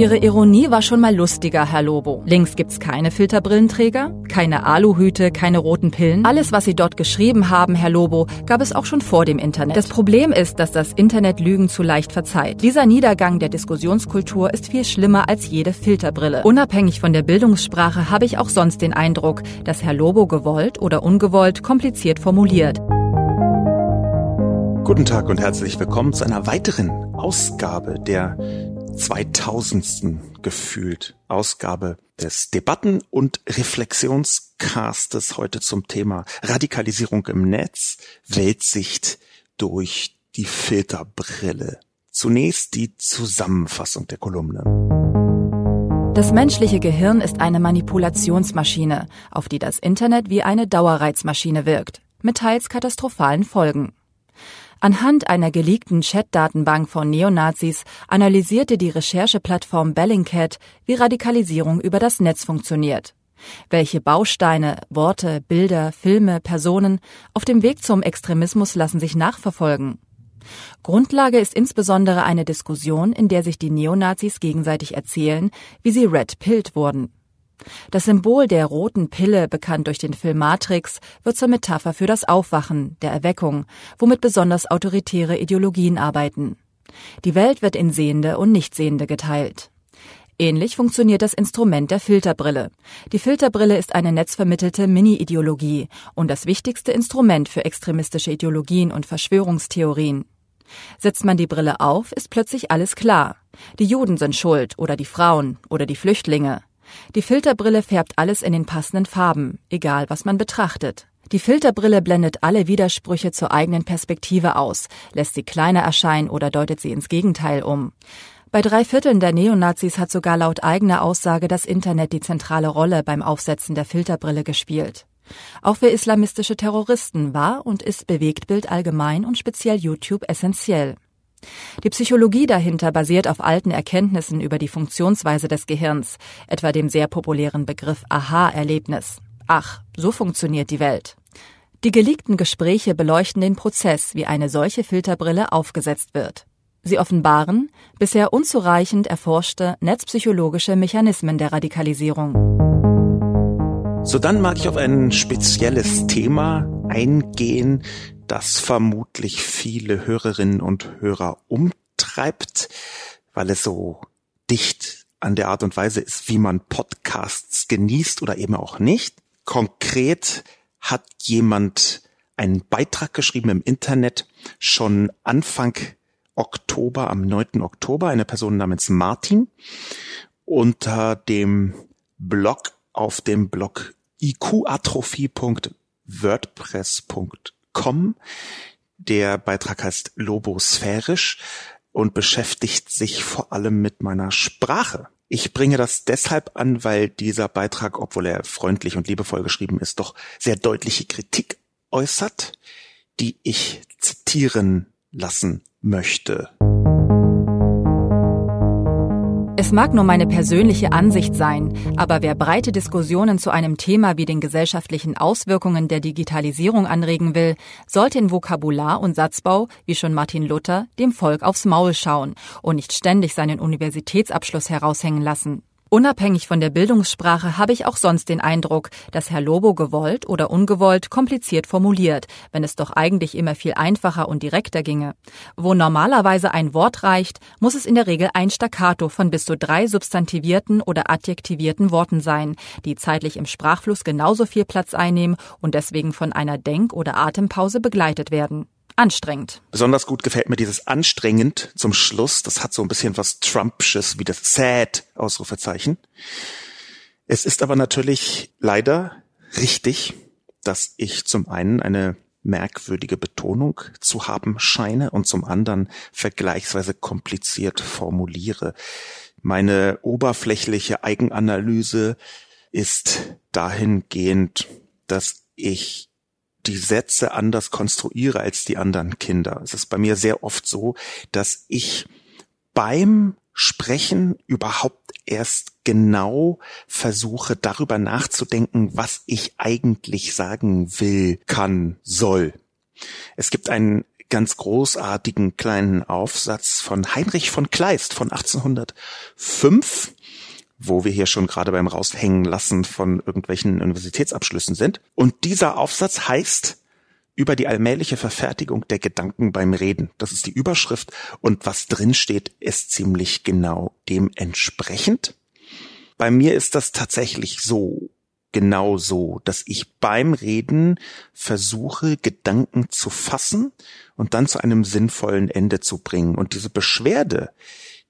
Ihre Ironie war schon mal lustiger, Herr Lobo. Links gibt's keine Filterbrillenträger, keine Aluhüte, keine roten Pillen. Alles, was Sie dort geschrieben haben, Herr Lobo, gab es auch schon vor dem Internet. Das Problem ist, dass das Internet Lügen zu leicht verzeiht. Dieser Niedergang der Diskussionskultur ist viel schlimmer als jede Filterbrille. Unabhängig von der Bildungssprache habe ich auch sonst den Eindruck, dass Herr Lobo gewollt oder ungewollt kompliziert formuliert. Guten Tag und herzlich willkommen zu einer weiteren Ausgabe der 2000. gefühlt Ausgabe des Debatten- und Reflexionscastes heute zum Thema Radikalisierung im Netz, Weltsicht durch die Filterbrille. Zunächst die Zusammenfassung der Kolumne. Das menschliche Gehirn ist eine Manipulationsmaschine, auf die das Internet wie eine Dauerreizmaschine wirkt, mit teils katastrophalen Folgen. Anhand einer geleakten Chat-Datenbank von Neonazis analysierte die Rechercheplattform Bellingcat, wie Radikalisierung über das Netz funktioniert. Welche Bausteine, Worte, Bilder, Filme, Personen auf dem Weg zum Extremismus lassen sich nachverfolgen. Grundlage ist insbesondere eine Diskussion, in der sich die Neonazis gegenseitig erzählen, wie sie red pilled wurden. Das Symbol der roten Pille, bekannt durch den Film Matrix, wird zur Metapher für das Aufwachen, der Erweckung, womit besonders autoritäre Ideologien arbeiten. Die Welt wird in Sehende und Nichtsehende geteilt. Ähnlich funktioniert das Instrument der Filterbrille. Die Filterbrille ist eine netzvermittelte Mini-Ideologie und das wichtigste Instrument für extremistische Ideologien und Verschwörungstheorien. Setzt man die Brille auf, ist plötzlich alles klar. Die Juden sind schuld oder die Frauen oder die Flüchtlinge. Die Filterbrille färbt alles in den passenden Farben, egal was man betrachtet. Die Filterbrille blendet alle Widersprüche zur eigenen Perspektive aus, lässt sie kleiner erscheinen oder deutet sie ins Gegenteil um. Bei drei Vierteln der Neonazis hat sogar laut eigener Aussage das Internet die zentrale Rolle beim Aufsetzen der Filterbrille gespielt. Auch für islamistische Terroristen war und ist Bewegtbild allgemein und speziell YouTube essentiell. Die Psychologie dahinter basiert auf alten Erkenntnissen über die Funktionsweise des Gehirns, etwa dem sehr populären Begriff Aha-Erlebnis. Ach, so funktioniert die Welt. Die geleakten Gespräche beleuchten den Prozess, wie eine solche Filterbrille aufgesetzt wird. Sie offenbaren bisher unzureichend erforschte netzpsychologische Mechanismen der Radikalisierung. So dann mag ich auf ein spezielles Thema eingehen, das vermutlich viele Hörerinnen und Hörer umtreibt, weil es so dicht an der Art und Weise ist, wie man Podcasts genießt oder eben auch nicht. Konkret hat jemand einen Beitrag geschrieben im Internet schon Anfang Oktober, am 9. Oktober, eine Person namens Martin, unter dem Blog auf dem Blog iqatrophie.wordpress.com kommen. Der Beitrag heißt Lobosphärisch und beschäftigt sich vor allem mit meiner Sprache. Ich bringe das deshalb an, weil dieser Beitrag, obwohl er freundlich und liebevoll geschrieben ist, doch sehr deutliche Kritik äußert, die ich zitieren lassen möchte. Es mag nur meine persönliche Ansicht sein, aber wer breite Diskussionen zu einem Thema wie den gesellschaftlichen Auswirkungen der Digitalisierung anregen will, sollte in Vokabular und Satzbau, wie schon Martin Luther, dem Volk aufs Maul schauen und nicht ständig seinen Universitätsabschluss heraushängen lassen. Unabhängig von der Bildungssprache habe ich auch sonst den Eindruck, dass Herr Lobo gewollt oder ungewollt kompliziert formuliert, wenn es doch eigentlich immer viel einfacher und direkter ginge. Wo normalerweise ein Wort reicht, muss es in der Regel ein Staccato von bis zu drei substantivierten oder adjektivierten Worten sein, die zeitlich im Sprachfluss genauso viel Platz einnehmen und deswegen von einer Denk- oder Atempause begleitet werden anstrengend. Besonders gut gefällt mir dieses anstrengend zum Schluss. Das hat so ein bisschen was Trumpsches wie das sad Ausrufezeichen. Es ist aber natürlich leider richtig, dass ich zum einen eine merkwürdige Betonung zu haben scheine und zum anderen vergleichsweise kompliziert formuliere. Meine oberflächliche Eigenanalyse ist dahingehend, dass ich die Sätze anders konstruiere als die anderen Kinder. Es ist bei mir sehr oft so, dass ich beim Sprechen überhaupt erst genau versuche, darüber nachzudenken, was ich eigentlich sagen will, kann, soll. Es gibt einen ganz großartigen kleinen Aufsatz von Heinrich von Kleist von 1805, wo wir hier schon gerade beim Raushängen lassen von irgendwelchen Universitätsabschlüssen sind. Und dieser Aufsatz heißt über die allmähliche Verfertigung der Gedanken beim Reden. Das ist die Überschrift und was drin steht, ist ziemlich genau dementsprechend. Bei mir ist das tatsächlich so, genau so, dass ich beim Reden versuche, Gedanken zu fassen und dann zu einem sinnvollen Ende zu bringen. Und diese Beschwerde,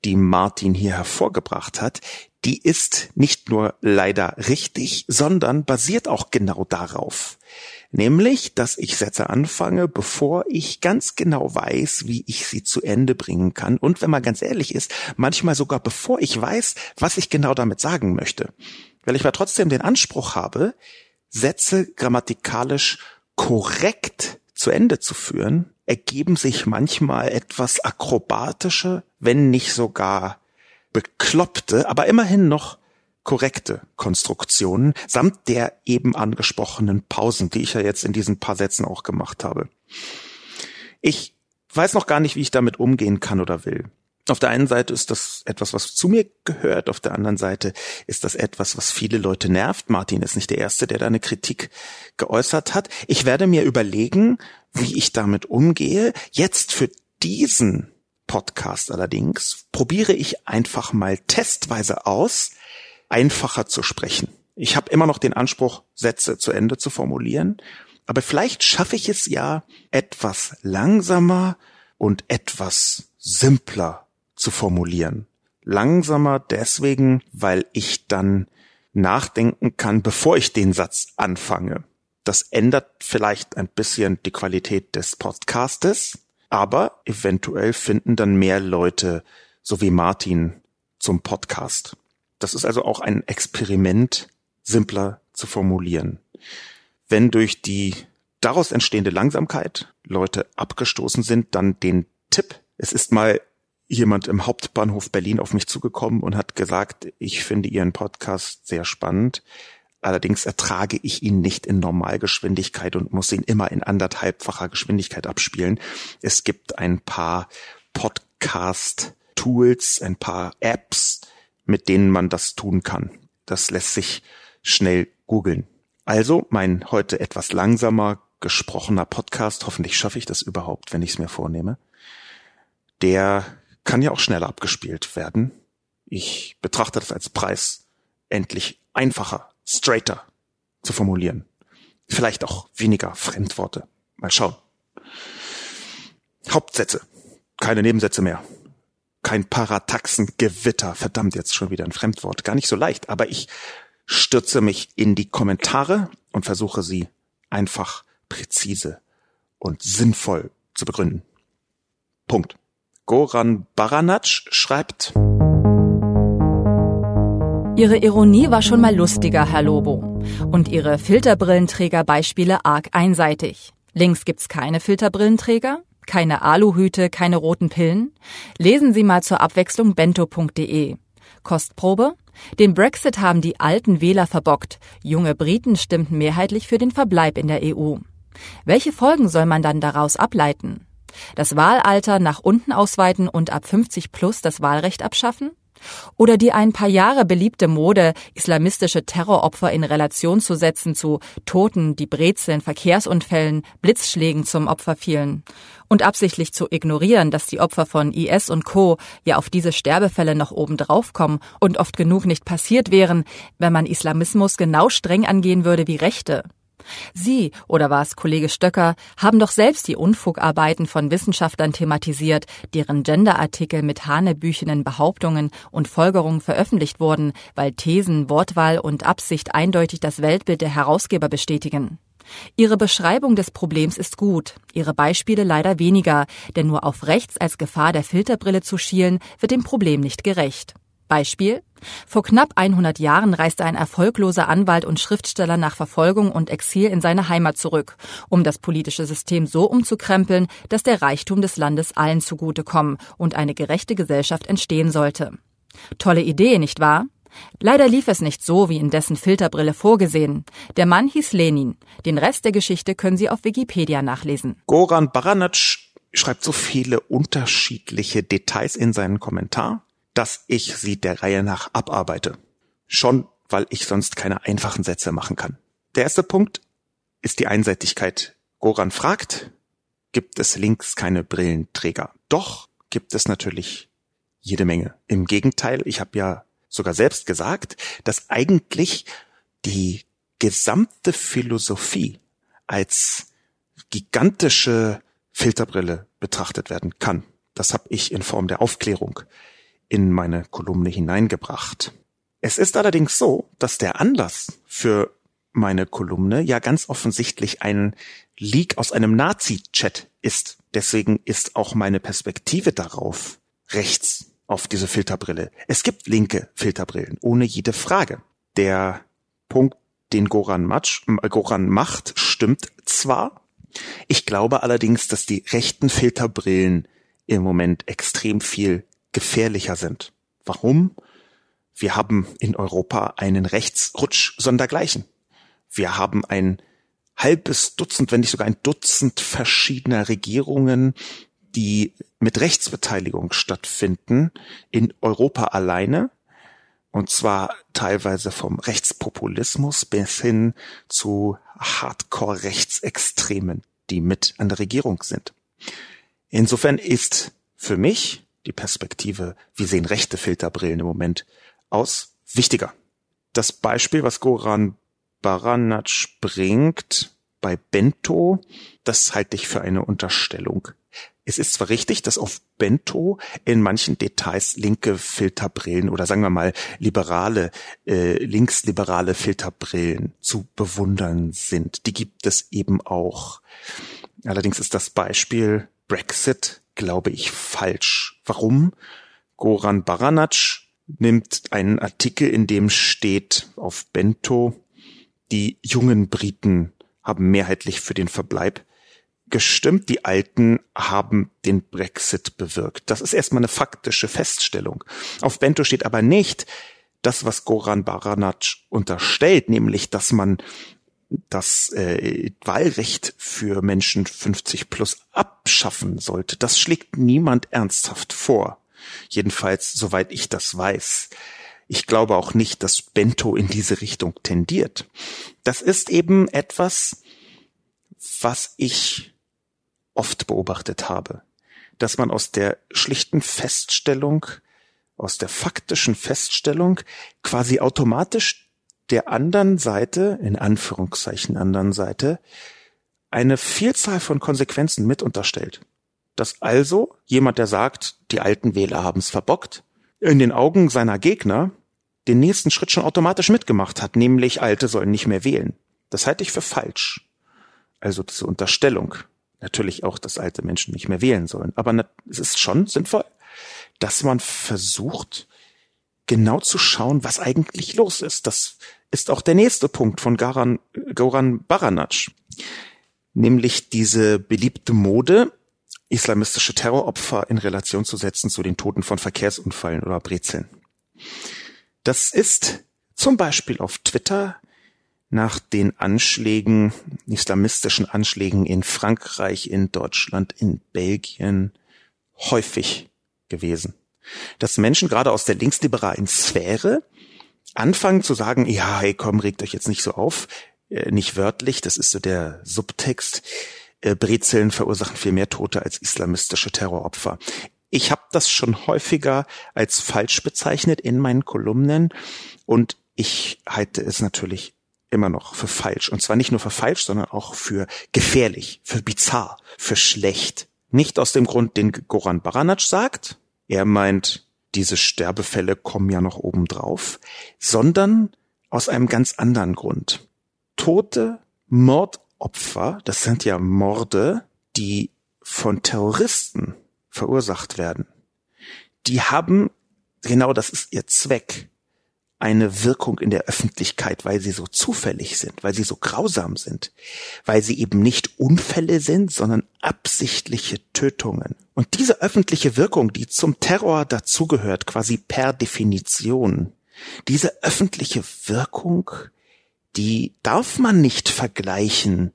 die Martin hier hervorgebracht hat, die ist nicht nur leider richtig, sondern basiert auch genau darauf. Nämlich, dass ich Sätze anfange, bevor ich ganz genau weiß, wie ich sie zu Ende bringen kann. Und wenn man ganz ehrlich ist, manchmal sogar bevor ich weiß, was ich genau damit sagen möchte. Weil ich aber trotzdem den Anspruch habe, Sätze grammatikalisch korrekt zu Ende zu führen, ergeben sich manchmal etwas akrobatische, wenn nicht sogar bekloppte, aber immerhin noch korrekte Konstruktionen samt der eben angesprochenen Pausen, die ich ja jetzt in diesen paar Sätzen auch gemacht habe. Ich weiß noch gar nicht, wie ich damit umgehen kann oder will. Auf der einen Seite ist das etwas, was zu mir gehört, auf der anderen Seite ist das etwas, was viele Leute nervt. Martin ist nicht der Erste, der da eine Kritik geäußert hat. Ich werde mir überlegen, wie ich damit umgehe. Jetzt für diesen Podcast allerdings probiere ich einfach mal testweise aus, einfacher zu sprechen. Ich habe immer noch den Anspruch, Sätze zu Ende zu formulieren, aber vielleicht schaffe ich es ja, etwas langsamer und etwas simpler zu formulieren. Langsamer deswegen, weil ich dann nachdenken kann, bevor ich den Satz anfange. Das ändert vielleicht ein bisschen die Qualität des Podcastes, aber eventuell finden dann mehr Leute, so wie Martin, zum Podcast. Das ist also auch ein Experiment, simpler zu formulieren. Wenn durch die daraus entstehende Langsamkeit Leute abgestoßen sind, dann den Tipp. Es ist mal jemand im Hauptbahnhof Berlin auf mich zugekommen und hat gesagt, ich finde Ihren Podcast sehr spannend. Allerdings ertrage ich ihn nicht in Normalgeschwindigkeit und muss ihn immer in anderthalbfacher Geschwindigkeit abspielen. Es gibt ein paar Podcast-Tools, ein paar Apps, mit denen man das tun kann. Das lässt sich schnell googeln. Also mein heute etwas langsamer gesprochener Podcast, hoffentlich schaffe ich das überhaupt, wenn ich es mir vornehme, der kann ja auch schneller abgespielt werden. Ich betrachte das als Preis, endlich einfacher, straighter zu formulieren. Vielleicht auch weniger Fremdworte. Mal schauen. Hauptsätze. Keine Nebensätze mehr kein Parataxengewitter. Verdammt, jetzt schon wieder ein Fremdwort. Gar nicht so leicht, aber ich stürze mich in die Kommentare und versuche sie einfach präzise und sinnvoll zu begründen. Punkt. Goran Baranac schreibt, Ihre Ironie war schon mal lustiger, Herr Lobo. Und Ihre Filterbrillenträger-Beispiele arg einseitig. Links gibt's keine Filterbrillenträger, keine Aluhüte, keine roten Pillen? Lesen Sie mal zur Abwechslung bento.de. Kostprobe? Den Brexit haben die alten Wähler verbockt. Junge Briten stimmten mehrheitlich für den Verbleib in der EU. Welche Folgen soll man dann daraus ableiten? Das Wahlalter nach unten ausweiten und ab 50 plus das Wahlrecht abschaffen? Oder die ein paar Jahre beliebte Mode, islamistische Terroropfer in Relation zu setzen zu Toten, die Brezeln, Verkehrsunfällen, Blitzschlägen zum Opfer fielen. Und absichtlich zu ignorieren, dass die Opfer von IS und Co. ja auf diese Sterbefälle noch obendrauf kommen und oft genug nicht passiert wären, wenn man Islamismus genau streng angehen würde wie Rechte. Sie, oder war es Kollege Stöcker, haben doch selbst die Unfugarbeiten von Wissenschaftlern thematisiert, deren Genderartikel mit hanebüchenen Behauptungen und Folgerungen veröffentlicht wurden, weil Thesen, Wortwahl und Absicht eindeutig das Weltbild der Herausgeber bestätigen. Ihre Beschreibung des Problems ist gut, Ihre Beispiele leider weniger, denn nur auf rechts als Gefahr der Filterbrille zu schielen, wird dem Problem nicht gerecht. Beispiel? Vor knapp 100 Jahren reiste ein erfolgloser Anwalt und Schriftsteller nach Verfolgung und Exil in seine Heimat zurück, um das politische System so umzukrempeln, dass der Reichtum des Landes allen zugutekommen und eine gerechte Gesellschaft entstehen sollte. Tolle Idee, nicht wahr? Leider lief es nicht so, wie in dessen Filterbrille vorgesehen. Der Mann hieß Lenin. Den Rest der Geschichte können Sie auf Wikipedia nachlesen. Goran Baranac schreibt so viele unterschiedliche Details in seinen Kommentar, dass ich sie der Reihe nach abarbeite. Schon, weil ich sonst keine einfachen Sätze machen kann. Der erste Punkt ist die Einseitigkeit. Goran fragt, gibt es links keine Brillenträger? Doch gibt es natürlich jede Menge. Im Gegenteil, ich habe ja sogar selbst gesagt, dass eigentlich die gesamte Philosophie als gigantische Filterbrille betrachtet werden kann. Das habe ich in Form der Aufklärung in meine Kolumne hineingebracht. Es ist allerdings so, dass der Anlass für meine Kolumne ja ganz offensichtlich ein Leak aus einem Nazi-Chat ist. Deswegen ist auch meine Perspektive darauf rechts auf diese Filterbrille. Es gibt linke Filterbrillen, ohne jede Frage. Der Punkt, den Goran, Matsch, äh, Goran macht, stimmt zwar. Ich glaube allerdings, dass die rechten Filterbrillen im Moment extrem viel gefährlicher sind. Warum? Wir haben in Europa einen Rechtsrutsch sondergleichen. Wir haben ein halbes Dutzend, wenn nicht sogar ein Dutzend verschiedener Regierungen, die mit Rechtsbeteiligung stattfinden in Europa alleine. Und zwar teilweise vom Rechtspopulismus bis hin zu Hardcore-Rechtsextremen, die mit an der Regierung sind. Insofern ist für mich die Perspektive, wie sehen rechte Filterbrillen im Moment aus, wichtiger. Das Beispiel, was Goran Baranac bringt bei Bento, das halte ich für eine Unterstellung. Es ist zwar richtig, dass auf Bento in manchen Details linke Filterbrillen oder sagen wir mal liberale, äh, linksliberale Filterbrillen zu bewundern sind. Die gibt es eben auch. Allerdings ist das Beispiel Brexit, glaube ich, falsch. Warum? Goran Baranac nimmt einen Artikel, in dem steht auf Bento, die jungen Briten haben mehrheitlich für den Verbleib gestimmt, die Alten haben den Brexit bewirkt. Das ist erstmal eine faktische Feststellung. Auf Bento steht aber nicht das, was Goran Baranac unterstellt, nämlich, dass man das äh, Wahlrecht für Menschen 50 plus abschaffen sollte. Das schlägt niemand ernsthaft vor. Jedenfalls, soweit ich das weiß. Ich glaube auch nicht, dass Bento in diese Richtung tendiert. Das ist eben etwas, was ich oft beobachtet habe, dass man aus der schlichten Feststellung, aus der faktischen Feststellung quasi automatisch der anderen Seite, in Anführungszeichen anderen Seite, eine Vielzahl von Konsequenzen mit unterstellt. Dass also jemand, der sagt, die alten Wähler haben es verbockt, in den Augen seiner Gegner den nächsten Schritt schon automatisch mitgemacht hat, nämlich Alte sollen nicht mehr wählen. Das halte ich für falsch. Also diese Unterstellung natürlich auch, dass alte Menschen nicht mehr wählen sollen. Aber es ist schon sinnvoll, dass man versucht, genau zu schauen, was eigentlich los ist. Das ist auch der nächste Punkt von Garan, Goran Baranac. Nämlich diese beliebte Mode, islamistische Terroropfer in Relation zu setzen zu den Toten von Verkehrsunfallen oder Brezeln. Das ist zum Beispiel auf Twitter nach den Anschlägen, islamistischen Anschlägen in Frankreich, in Deutschland, in Belgien häufig gewesen. Dass Menschen gerade aus der linksliberalen Sphäre anfangen zu sagen, ja, hey, komm, regt euch jetzt nicht so auf, äh, nicht wörtlich, das ist so der Subtext, äh, Brezeln verursachen viel mehr Tote als islamistische Terroropfer. Ich habe das schon häufiger als falsch bezeichnet in meinen Kolumnen und ich halte es natürlich immer noch für falsch. Und zwar nicht nur für falsch, sondern auch für gefährlich, für bizarr, für schlecht. Nicht aus dem Grund, den Goran Baranac sagt. Er meint, diese Sterbefälle kommen ja noch oben drauf, sondern aus einem ganz anderen Grund. Tote Mordopfer, das sind ja Morde, die von Terroristen verursacht werden. Die haben genau das ist ihr Zweck, eine Wirkung in der Öffentlichkeit, weil sie so zufällig sind, weil sie so grausam sind, weil sie eben nicht Unfälle sind, sondern absichtliche Tötungen. Und diese öffentliche Wirkung, die zum Terror dazugehört, quasi per Definition, diese öffentliche Wirkung, die darf man nicht vergleichen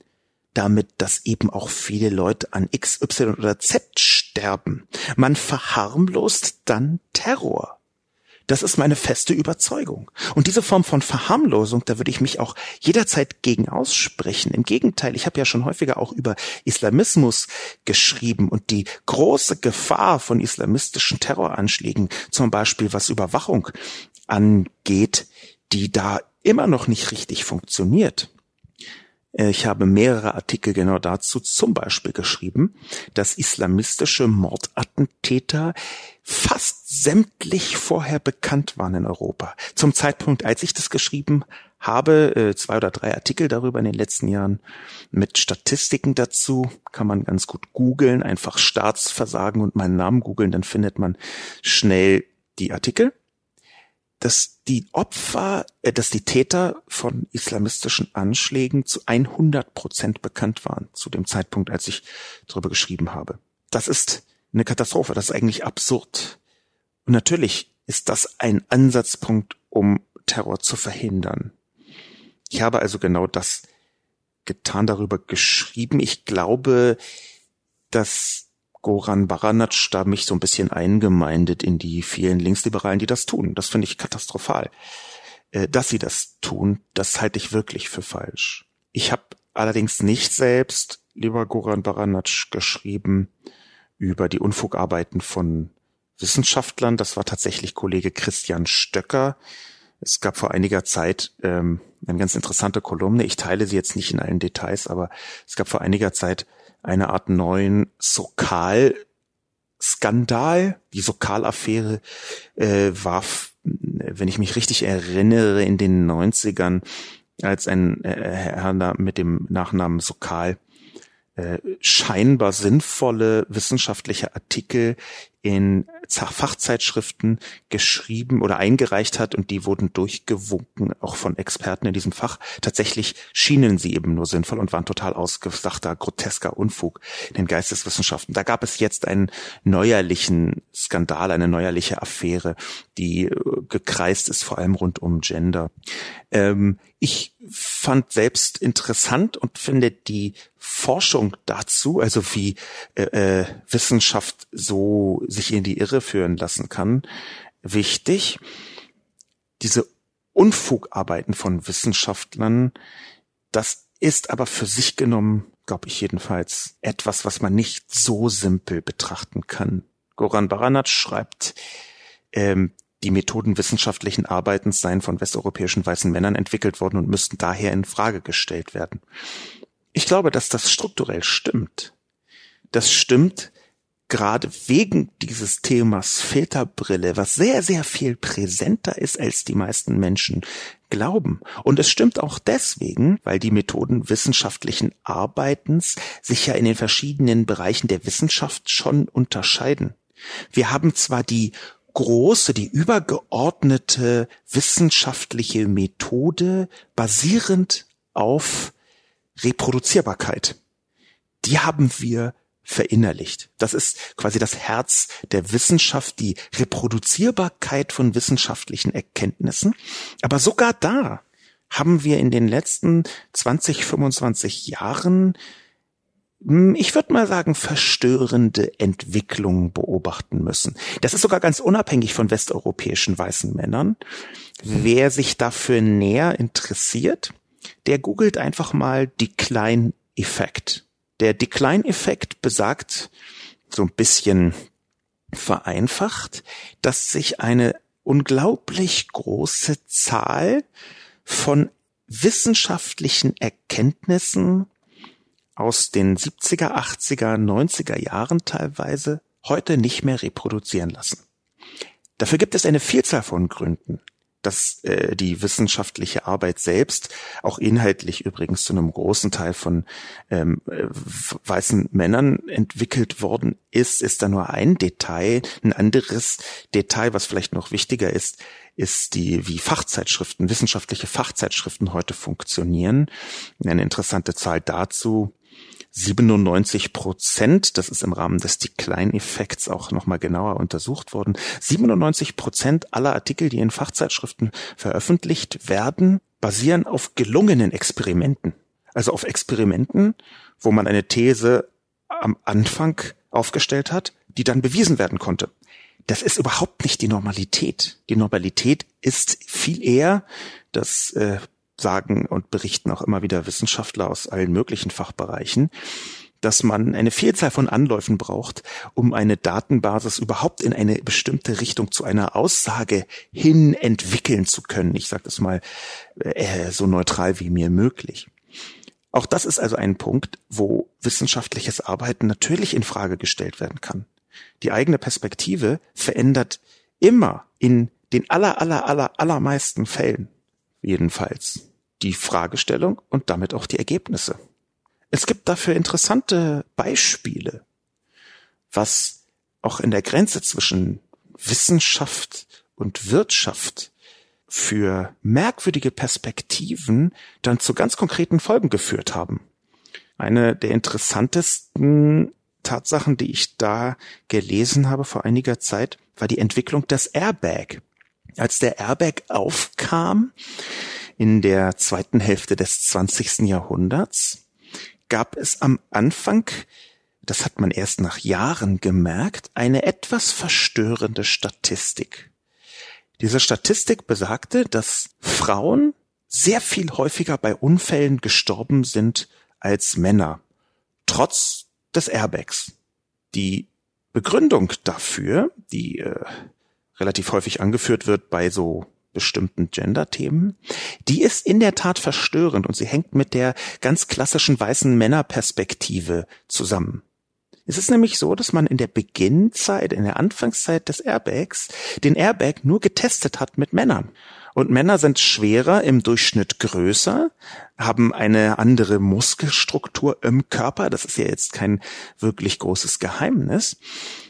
damit, dass eben auch viele Leute an X, Y oder Z sterben. Man verharmlost dann Terror. Das ist meine feste Überzeugung. Und diese Form von Verharmlosung, da würde ich mich auch jederzeit gegen aussprechen. Im Gegenteil, ich habe ja schon häufiger auch über Islamismus geschrieben und die große Gefahr von islamistischen Terroranschlägen, zum Beispiel was Überwachung angeht, die da immer noch nicht richtig funktioniert. Ich habe mehrere Artikel genau dazu zum Beispiel geschrieben, dass islamistische Mordattentäter fast sämtlich vorher bekannt waren in Europa. Zum Zeitpunkt, als ich das geschrieben habe, äh, zwei oder drei Artikel darüber in den letzten Jahren mit Statistiken dazu, kann man ganz gut googeln, einfach Staatsversagen und meinen Namen googeln, dann findet man schnell die Artikel dass die Opfer, äh, dass die Täter von islamistischen Anschlägen zu 100 Prozent bekannt waren zu dem Zeitpunkt, als ich darüber geschrieben habe. Das ist eine Katastrophe. Das ist eigentlich absurd. Und natürlich ist das ein Ansatzpunkt, um Terror zu verhindern. Ich habe also genau das getan, darüber geschrieben. Ich glaube, dass Goran Baranac da mich so ein bisschen eingemeindet in die vielen Linksliberalen, die das tun. Das finde ich katastrophal. Äh, dass sie das tun, das halte ich wirklich für falsch. Ich habe allerdings nicht selbst, lieber Goran Baranac, geschrieben über die Unfugarbeiten von Wissenschaftlern. Das war tatsächlich Kollege Christian Stöcker. Es gab vor einiger Zeit ähm, eine ganz interessante Kolumne. Ich teile sie jetzt nicht in allen Details, aber es gab vor einiger Zeit eine Art neuen Sokal-Skandal. Die Sokal-Affäre äh, war, wenn ich mich richtig erinnere, in den 90ern, als ein äh, Herr mit dem Nachnamen Sokal äh, scheinbar sinnvolle wissenschaftliche Artikel in Fachzeitschriften geschrieben oder eingereicht hat und die wurden durchgewunken, auch von Experten in diesem Fach. Tatsächlich schienen sie eben nur sinnvoll und waren total ausgedachter, grotesker Unfug in den Geisteswissenschaften. Da gab es jetzt einen neuerlichen Skandal, eine neuerliche Affäre, die äh, gekreist ist, vor allem rund um Gender. Ähm, ich fand selbst interessant und finde die Forschung dazu, also wie äh, äh, Wissenschaft so sich in die Irre führen lassen kann, wichtig. Diese Unfugarbeiten von Wissenschaftlern, das ist aber für sich genommen, glaube ich jedenfalls, etwas, was man nicht so simpel betrachten kann. Goran Baranac schreibt, ähm, die Methoden wissenschaftlichen Arbeitens seien von westeuropäischen weißen Männern entwickelt worden und müssten daher in Frage gestellt werden. Ich glaube, dass das strukturell stimmt. Das stimmt gerade wegen dieses Themas Filterbrille, was sehr, sehr viel präsenter ist, als die meisten Menschen glauben. Und es stimmt auch deswegen, weil die Methoden wissenschaftlichen Arbeitens sich ja in den verschiedenen Bereichen der Wissenschaft schon unterscheiden. Wir haben zwar die große, die übergeordnete wissenschaftliche Methode basierend auf Reproduzierbarkeit. Die haben wir verinnerlicht. Das ist quasi das Herz der Wissenschaft, die Reproduzierbarkeit von wissenschaftlichen Erkenntnissen. Aber sogar da haben wir in den letzten 20, 25 Jahren ich würde mal sagen, verstörende Entwicklungen beobachten müssen. Das ist sogar ganz unabhängig von westeuropäischen weißen Männern. Wer sich dafür näher interessiert, der googelt einfach mal Decline-Effekt. Der Decline-Effekt besagt, so ein bisschen vereinfacht, dass sich eine unglaublich große Zahl von wissenschaftlichen Erkenntnissen aus den 70er, 80er, 90er Jahren teilweise heute nicht mehr reproduzieren lassen. Dafür gibt es eine Vielzahl von Gründen. dass äh, die wissenschaftliche Arbeit selbst auch inhaltlich übrigens zu einem großen Teil von ähm, äh, weißen Männern entwickelt worden ist, ist da nur ein Detail. Ein anderes Detail, was vielleicht noch wichtiger ist, ist die, wie Fachzeitschriften, wissenschaftliche Fachzeitschriften heute funktionieren. Eine interessante Zahl dazu 97 Prozent, das ist im Rahmen des Decline-Effekts auch nochmal genauer untersucht worden, 97 Prozent aller Artikel, die in Fachzeitschriften veröffentlicht werden, basieren auf gelungenen Experimenten. Also auf Experimenten, wo man eine These am Anfang aufgestellt hat, die dann bewiesen werden konnte. Das ist überhaupt nicht die Normalität. Die Normalität ist viel eher, dass äh, sagen und berichten auch immer wieder Wissenschaftler aus allen möglichen Fachbereichen, dass man eine Vielzahl von Anläufen braucht, um eine Datenbasis überhaupt in eine bestimmte Richtung zu einer Aussage hin entwickeln zu können. Ich sage das mal äh, so neutral wie mir möglich. Auch das ist also ein Punkt, wo wissenschaftliches Arbeiten natürlich in Frage gestellt werden kann. Die eigene Perspektive verändert immer in den aller, aller, aller, allermeisten Fällen jedenfalls die Fragestellung und damit auch die Ergebnisse. Es gibt dafür interessante Beispiele, was auch in der Grenze zwischen Wissenschaft und Wirtschaft für merkwürdige Perspektiven dann zu ganz konkreten Folgen geführt haben. Eine der interessantesten Tatsachen, die ich da gelesen habe vor einiger Zeit, war die Entwicklung des Airbag. Als der Airbag aufkam in der zweiten Hälfte des 20. Jahrhunderts, gab es am Anfang, das hat man erst nach Jahren gemerkt, eine etwas verstörende Statistik. Diese Statistik besagte, dass Frauen sehr viel häufiger bei Unfällen gestorben sind als Männer, trotz des Airbags. Die Begründung dafür, die äh, relativ häufig angeführt wird bei so bestimmten Gender-Themen, die ist in der Tat verstörend und sie hängt mit der ganz klassischen weißen Männerperspektive zusammen. Es ist nämlich so, dass man in der Beginnzeit, in der Anfangszeit des Airbags, den Airbag nur getestet hat mit Männern. Und Männer sind schwerer, im Durchschnitt größer, haben eine andere Muskelstruktur im Körper. Das ist ja jetzt kein wirklich großes Geheimnis.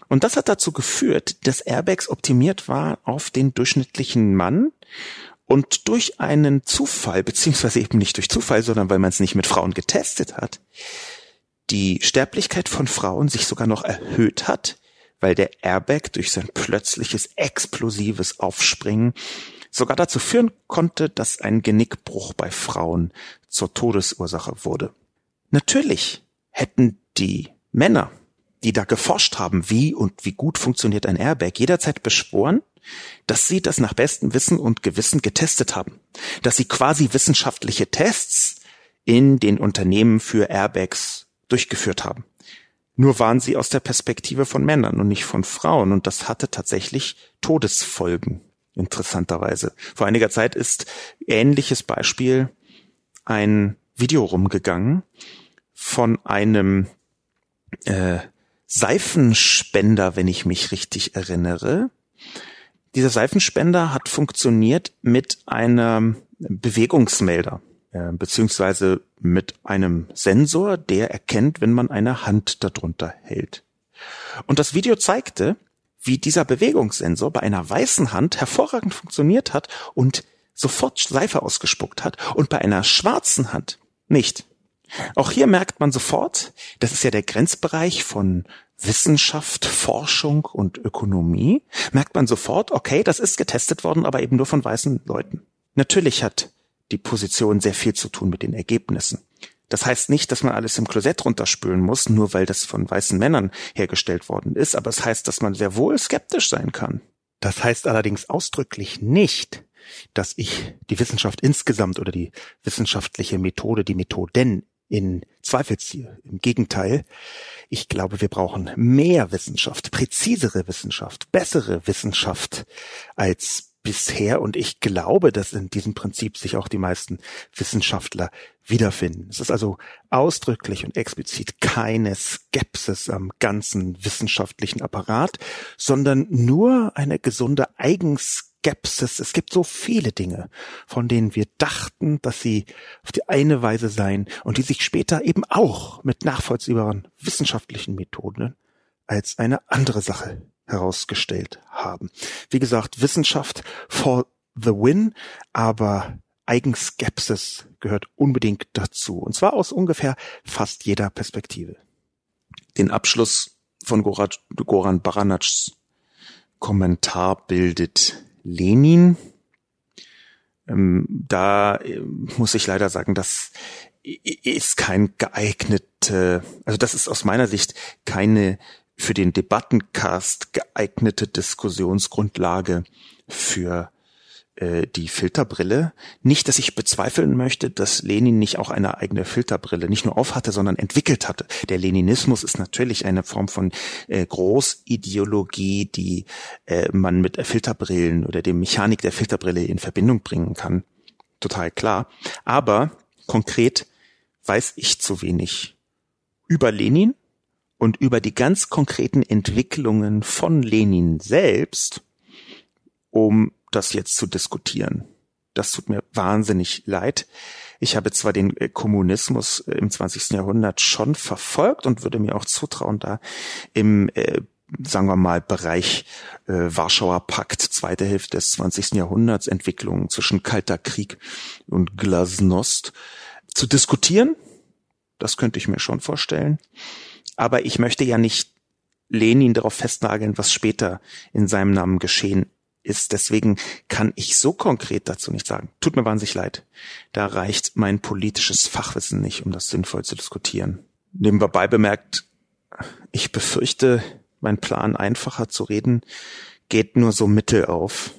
Und das hat dazu geführt, dass Airbags optimiert war auf den durchschnittlichen Mann und durch einen Zufall, beziehungsweise eben nicht durch Zufall, sondern weil man es nicht mit Frauen getestet hat, die Sterblichkeit von Frauen sich sogar noch erhöht hat, weil der Airbag durch sein plötzliches explosives Aufspringen sogar dazu führen konnte, dass ein Genickbruch bei Frauen zur Todesursache wurde. Natürlich hätten die Männer die da geforscht haben, wie und wie gut funktioniert ein Airbag, jederzeit beschworen, dass sie das nach bestem Wissen und Gewissen getestet haben. Dass sie quasi wissenschaftliche Tests in den Unternehmen für Airbags durchgeführt haben. Nur waren sie aus der Perspektive von Männern und nicht von Frauen und das hatte tatsächlich Todesfolgen, interessanterweise. Vor einiger Zeit ist ähnliches Beispiel ein Video rumgegangen von einem äh, Seifenspender, wenn ich mich richtig erinnere. Dieser Seifenspender hat funktioniert mit einem Bewegungsmelder äh, beziehungsweise mit einem Sensor, der erkennt, wenn man eine Hand darunter hält. Und das Video zeigte, wie dieser Bewegungssensor bei einer weißen Hand hervorragend funktioniert hat und sofort Seife ausgespuckt hat und bei einer schwarzen Hand nicht. Auch hier merkt man sofort, das ist ja der Grenzbereich von Wissenschaft, Forschung und Ökonomie, merkt man sofort, okay, das ist getestet worden, aber eben nur von weißen Leuten. Natürlich hat die Position sehr viel zu tun mit den Ergebnissen. Das heißt nicht, dass man alles im Klosett runterspülen muss, nur weil das von weißen Männern hergestellt worden ist, aber es heißt, dass man sehr wohl skeptisch sein kann. Das heißt allerdings ausdrücklich nicht, dass ich die Wissenschaft insgesamt oder die wissenschaftliche Methode, die Methoden in Zweifel ziehe. Im Gegenteil, ich glaube, wir brauchen mehr Wissenschaft, präzisere Wissenschaft, bessere Wissenschaft als bisher. Und ich glaube, dass in diesem Prinzip sich auch die meisten Wissenschaftler wiederfinden. Es ist also ausdrücklich und explizit keine Skepsis am ganzen wissenschaftlichen Apparat, sondern nur eine gesunde Eigens Skepsis. Es gibt so viele Dinge, von denen wir dachten, dass sie auf die eine Weise seien und die sich später eben auch mit nachvollziehbaren wissenschaftlichen Methoden als eine andere Sache herausgestellt haben. Wie gesagt, Wissenschaft for the win, aber Eigenskepsis gehört unbedingt dazu. Und zwar aus ungefähr fast jeder Perspektive. Den Abschluss von Goran Baranatschs Kommentar bildet Lenin. Ähm, da äh, muss ich leider sagen, das ist kein geeignete, also das ist aus meiner Sicht keine für den Debattencast geeignete Diskussionsgrundlage für äh, die Filterbrille. Nicht, dass ich bezweifeln möchte, dass Lenin nicht auch eine eigene Filterbrille nicht nur aufhatte, sondern entwickelt hatte. Der Leninismus ist natürlich eine Form von äh, Großideologie, die äh, man mit Filterbrillen oder dem Mechanik der Filterbrille in Verbindung bringen kann. Total klar. Aber konkret weiß ich zu wenig über Lenin und über die ganz konkreten Entwicklungen von Lenin selbst, um das jetzt zu diskutieren. Das tut mir wahnsinnig leid. Ich habe zwar den äh, Kommunismus äh, im 20. Jahrhundert schon verfolgt und würde mir auch zutrauen, da im äh, sagen wir mal, Bereich äh, Warschauer Pakt, zweite Hälfte des 20. Jahrhunderts, Entwicklungen zwischen Kalter Krieg und Glasnost zu diskutieren. Das könnte ich mir schon vorstellen. Aber ich möchte ja nicht Lenin darauf festnageln, was später in seinem Namen geschehen ist. Deswegen kann ich so konkret dazu nicht sagen. Tut mir wahnsinnig leid. Da reicht mein politisches Fachwissen nicht, um das sinnvoll zu diskutieren. Nebenbei bemerkt, ich befürchte, mein Plan einfacher zu reden geht nur so mittel auf.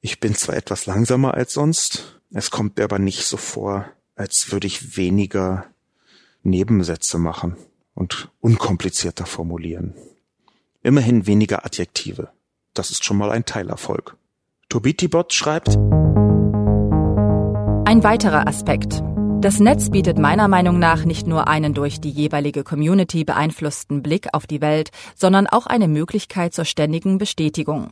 Ich bin zwar etwas langsamer als sonst, es kommt mir aber nicht so vor, als würde ich weniger Nebensätze machen und unkomplizierter formulieren. Immerhin weniger Adjektive. Das ist schon mal ein Teilerfolg. Tobitibot schreibt Ein weiterer Aspekt. Das Netz bietet meiner Meinung nach nicht nur einen durch die jeweilige Community beeinflussten Blick auf die Welt, sondern auch eine Möglichkeit zur ständigen Bestätigung.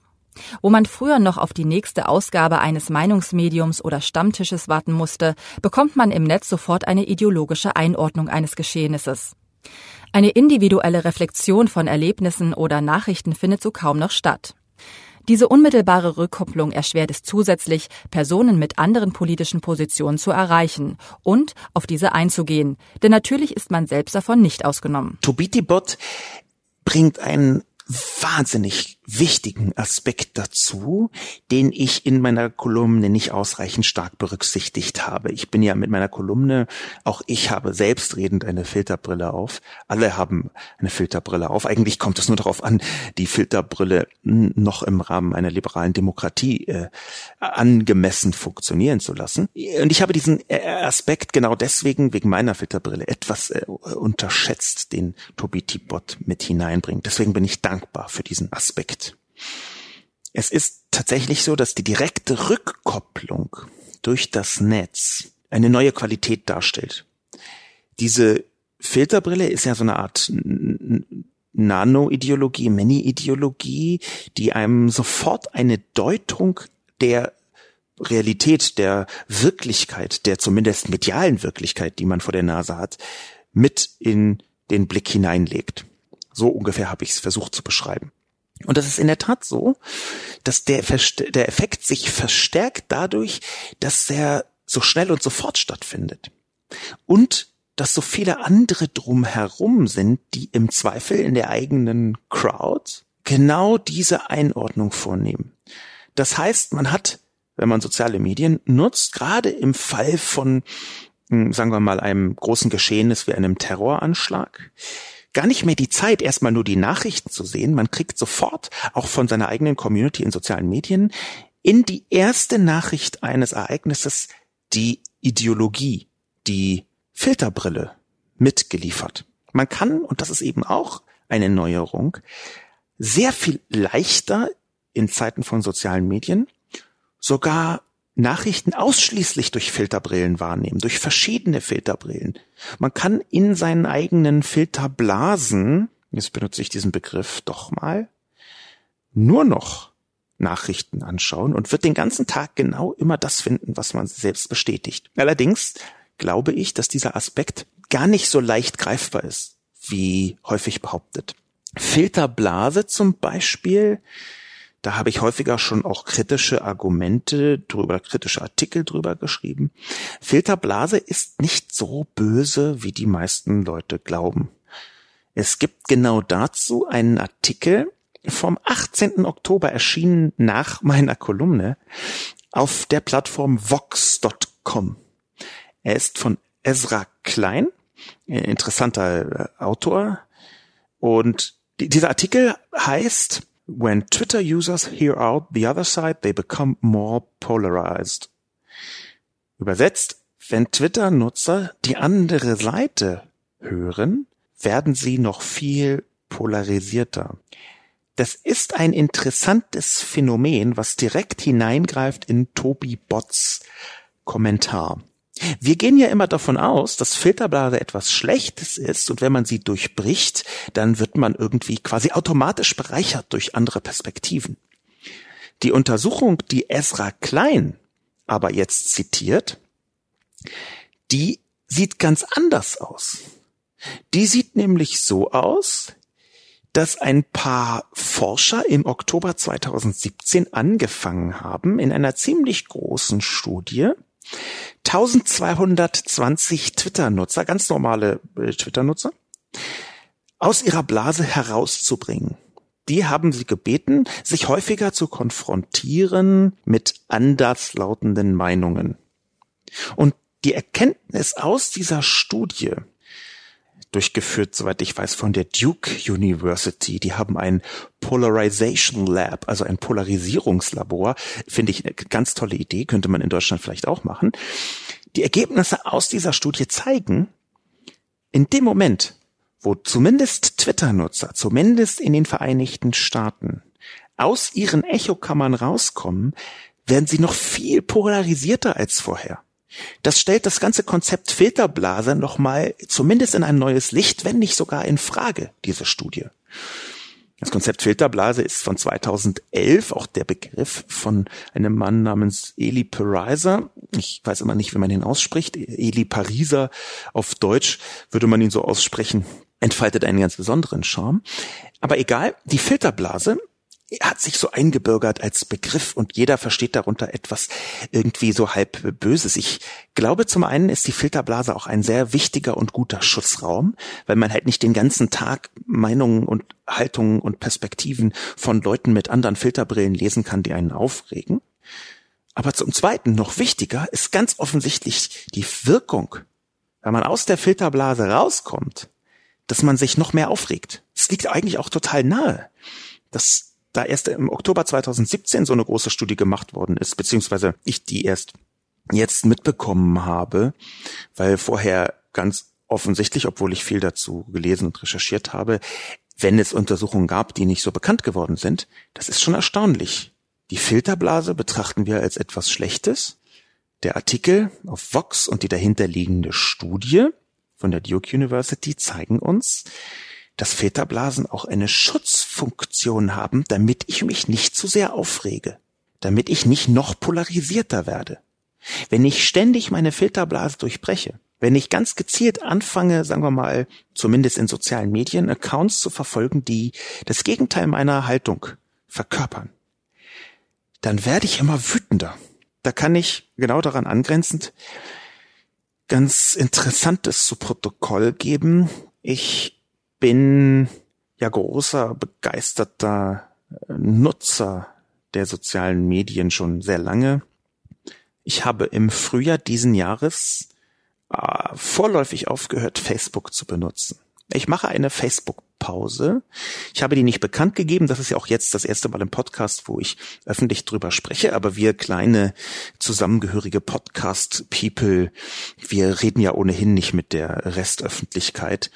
Wo man früher noch auf die nächste Ausgabe eines Meinungsmediums oder Stammtisches warten musste, bekommt man im Netz sofort eine ideologische Einordnung eines Geschehnisses. Eine individuelle Reflexion von Erlebnissen oder Nachrichten findet so kaum noch statt. Diese unmittelbare Rückkopplung erschwert es zusätzlich, Personen mit anderen politischen Positionen zu erreichen und auf diese einzugehen. Denn natürlich ist man selbst davon nicht ausgenommen. Tobitibot bringt einen wahnsinnig wichtigen Aspekt dazu, den ich in meiner Kolumne nicht ausreichend stark berücksichtigt habe. Ich bin ja mit meiner Kolumne, auch ich habe selbstredend eine Filterbrille auf. Alle haben eine Filterbrille auf. Eigentlich kommt es nur darauf an, die Filterbrille noch im Rahmen einer liberalen Demokratie äh, angemessen funktionieren zu lassen. Und ich habe diesen äh, Aspekt genau deswegen, wegen meiner Filterbrille, etwas äh, unterschätzt, den Tobi Tibot mit hineinbringt. Deswegen bin ich dankbar für diesen Aspekt. Es ist tatsächlich so, dass die direkte Rückkopplung durch das Netz eine neue Qualität darstellt. Diese Filterbrille ist ja so eine Art Nano-Ideologie, Mini-Ideologie, die einem sofort eine Deutung der Realität, der Wirklichkeit, der zumindest medialen Wirklichkeit, die man vor der Nase hat, mit in den Blick hineinlegt. So ungefähr habe ich es versucht zu beschreiben. Und das ist in der Tat so, dass der, der Effekt sich verstärkt dadurch, dass er so schnell und sofort stattfindet. Und dass so viele andere drumherum sind, die im Zweifel in der eigenen Crowd genau diese Einordnung vornehmen. Das heißt, man hat, wenn man soziale Medien nutzt, gerade im Fall von, hm, sagen wir mal, einem großen Geschehnis wie einem Terroranschlag, gar nicht mehr die Zeit, erstmal nur die Nachrichten zu sehen. Man kriegt sofort auch von seiner eigenen Community in sozialen Medien in die erste Nachricht eines Ereignisses die Ideologie, die Filterbrille mitgeliefert. Man kann, und das ist eben auch eine Neuerung, sehr viel leichter in Zeiten von sozialen Medien sogar Nachrichten ausschließlich durch Filterbrillen wahrnehmen, durch verschiedene Filterbrillen. Man kann in seinen eigenen Filterblasen, jetzt benutze ich diesen Begriff doch mal, nur noch Nachrichten anschauen und wird den ganzen Tag genau immer das finden, was man selbst bestätigt. Allerdings glaube ich, dass dieser Aspekt gar nicht so leicht greifbar ist, wie häufig behauptet. Filterblase zum Beispiel, da habe ich häufiger schon auch kritische Argumente drüber, kritische Artikel drüber geschrieben. Filterblase ist nicht so böse, wie die meisten Leute glauben. Es gibt genau dazu einen Artikel vom 18. Oktober erschienen nach meiner Kolumne auf der Plattform vox.com. Er ist von Ezra Klein, interessanter äh, Autor. Und dieser Artikel heißt When Twitter users hear out the other side, they become more polarized. Übersetzt, wenn Twitter-Nutzer die andere Seite hören, werden sie noch viel polarisierter. Das ist ein interessantes Phänomen, was direkt hineingreift in Tobi Bots Kommentar. Wir gehen ja immer davon aus, dass Filterblase etwas Schlechtes ist und wenn man sie durchbricht, dann wird man irgendwie quasi automatisch bereichert durch andere Perspektiven. Die Untersuchung, die Ezra Klein aber jetzt zitiert, die sieht ganz anders aus. Die sieht nämlich so aus, dass ein paar Forscher im Oktober 2017 angefangen haben, in einer ziemlich großen Studie 1220 Twitter-Nutzer, ganz normale äh, Twitter-Nutzer, aus ihrer Blase herauszubringen. Die haben sie gebeten, sich häufiger zu konfrontieren mit anderslautenden Meinungen. Und die Erkenntnis aus dieser Studie durchgeführt, soweit ich weiß, von der Duke University. Die haben ein Polarization Lab, also ein Polarisierungslabor. Finde ich eine ganz tolle Idee, könnte man in Deutschland vielleicht auch machen. Die Ergebnisse aus dieser Studie zeigen, in dem Moment, wo zumindest Twitter-Nutzer, zumindest in den Vereinigten Staaten, aus ihren Echokammern rauskommen, werden sie noch viel polarisierter als vorher. Das stellt das ganze Konzept Filterblase nochmal zumindest in ein neues Licht, wenn nicht sogar in Frage, diese Studie. Das Konzept Filterblase ist von 2011, auch der Begriff von einem Mann namens Eli Pariser. Ich weiß immer nicht, wie man ihn ausspricht. Eli Pariser auf Deutsch würde man ihn so aussprechen, entfaltet einen ganz besonderen Charme. Aber egal, die Filterblase hat sich so eingebürgert als Begriff und jeder versteht darunter etwas irgendwie so halb Böses. Ich glaube, zum einen ist die Filterblase auch ein sehr wichtiger und guter Schutzraum, weil man halt nicht den ganzen Tag Meinungen und Haltungen und Perspektiven von Leuten mit anderen Filterbrillen lesen kann, die einen aufregen. Aber zum Zweiten, noch wichtiger, ist ganz offensichtlich die Wirkung, wenn man aus der Filterblase rauskommt, dass man sich noch mehr aufregt. Es liegt eigentlich auch total nahe, dass da erst im Oktober 2017 so eine große Studie gemacht worden ist, beziehungsweise ich die erst jetzt mitbekommen habe, weil vorher ganz offensichtlich, obwohl ich viel dazu gelesen und recherchiert habe, wenn es Untersuchungen gab, die nicht so bekannt geworden sind, das ist schon erstaunlich. Die Filterblase betrachten wir als etwas Schlechtes. Der Artikel auf Vox und die dahinterliegende Studie von der Duke University zeigen uns, dass Filterblasen auch eine Schutzfunktion haben, damit ich mich nicht zu sehr aufrege, damit ich nicht noch polarisierter werde. Wenn ich ständig meine Filterblase durchbreche, wenn ich ganz gezielt anfange, sagen wir mal, zumindest in sozialen Medien, Accounts zu verfolgen, die das Gegenteil meiner Haltung verkörpern, dann werde ich immer wütender. Da kann ich genau daran angrenzend ganz Interessantes zu Protokoll geben. Ich bin ja großer, begeisterter äh, Nutzer der sozialen Medien schon sehr lange. Ich habe im Frühjahr diesen Jahres äh, vorläufig aufgehört, Facebook zu benutzen. Ich mache eine Facebook-Pause. Ich habe die nicht bekannt gegeben. Das ist ja auch jetzt das erste Mal im Podcast, wo ich öffentlich drüber spreche. Aber wir kleine zusammengehörige Podcast-People, wir reden ja ohnehin nicht mit der Restöffentlichkeit.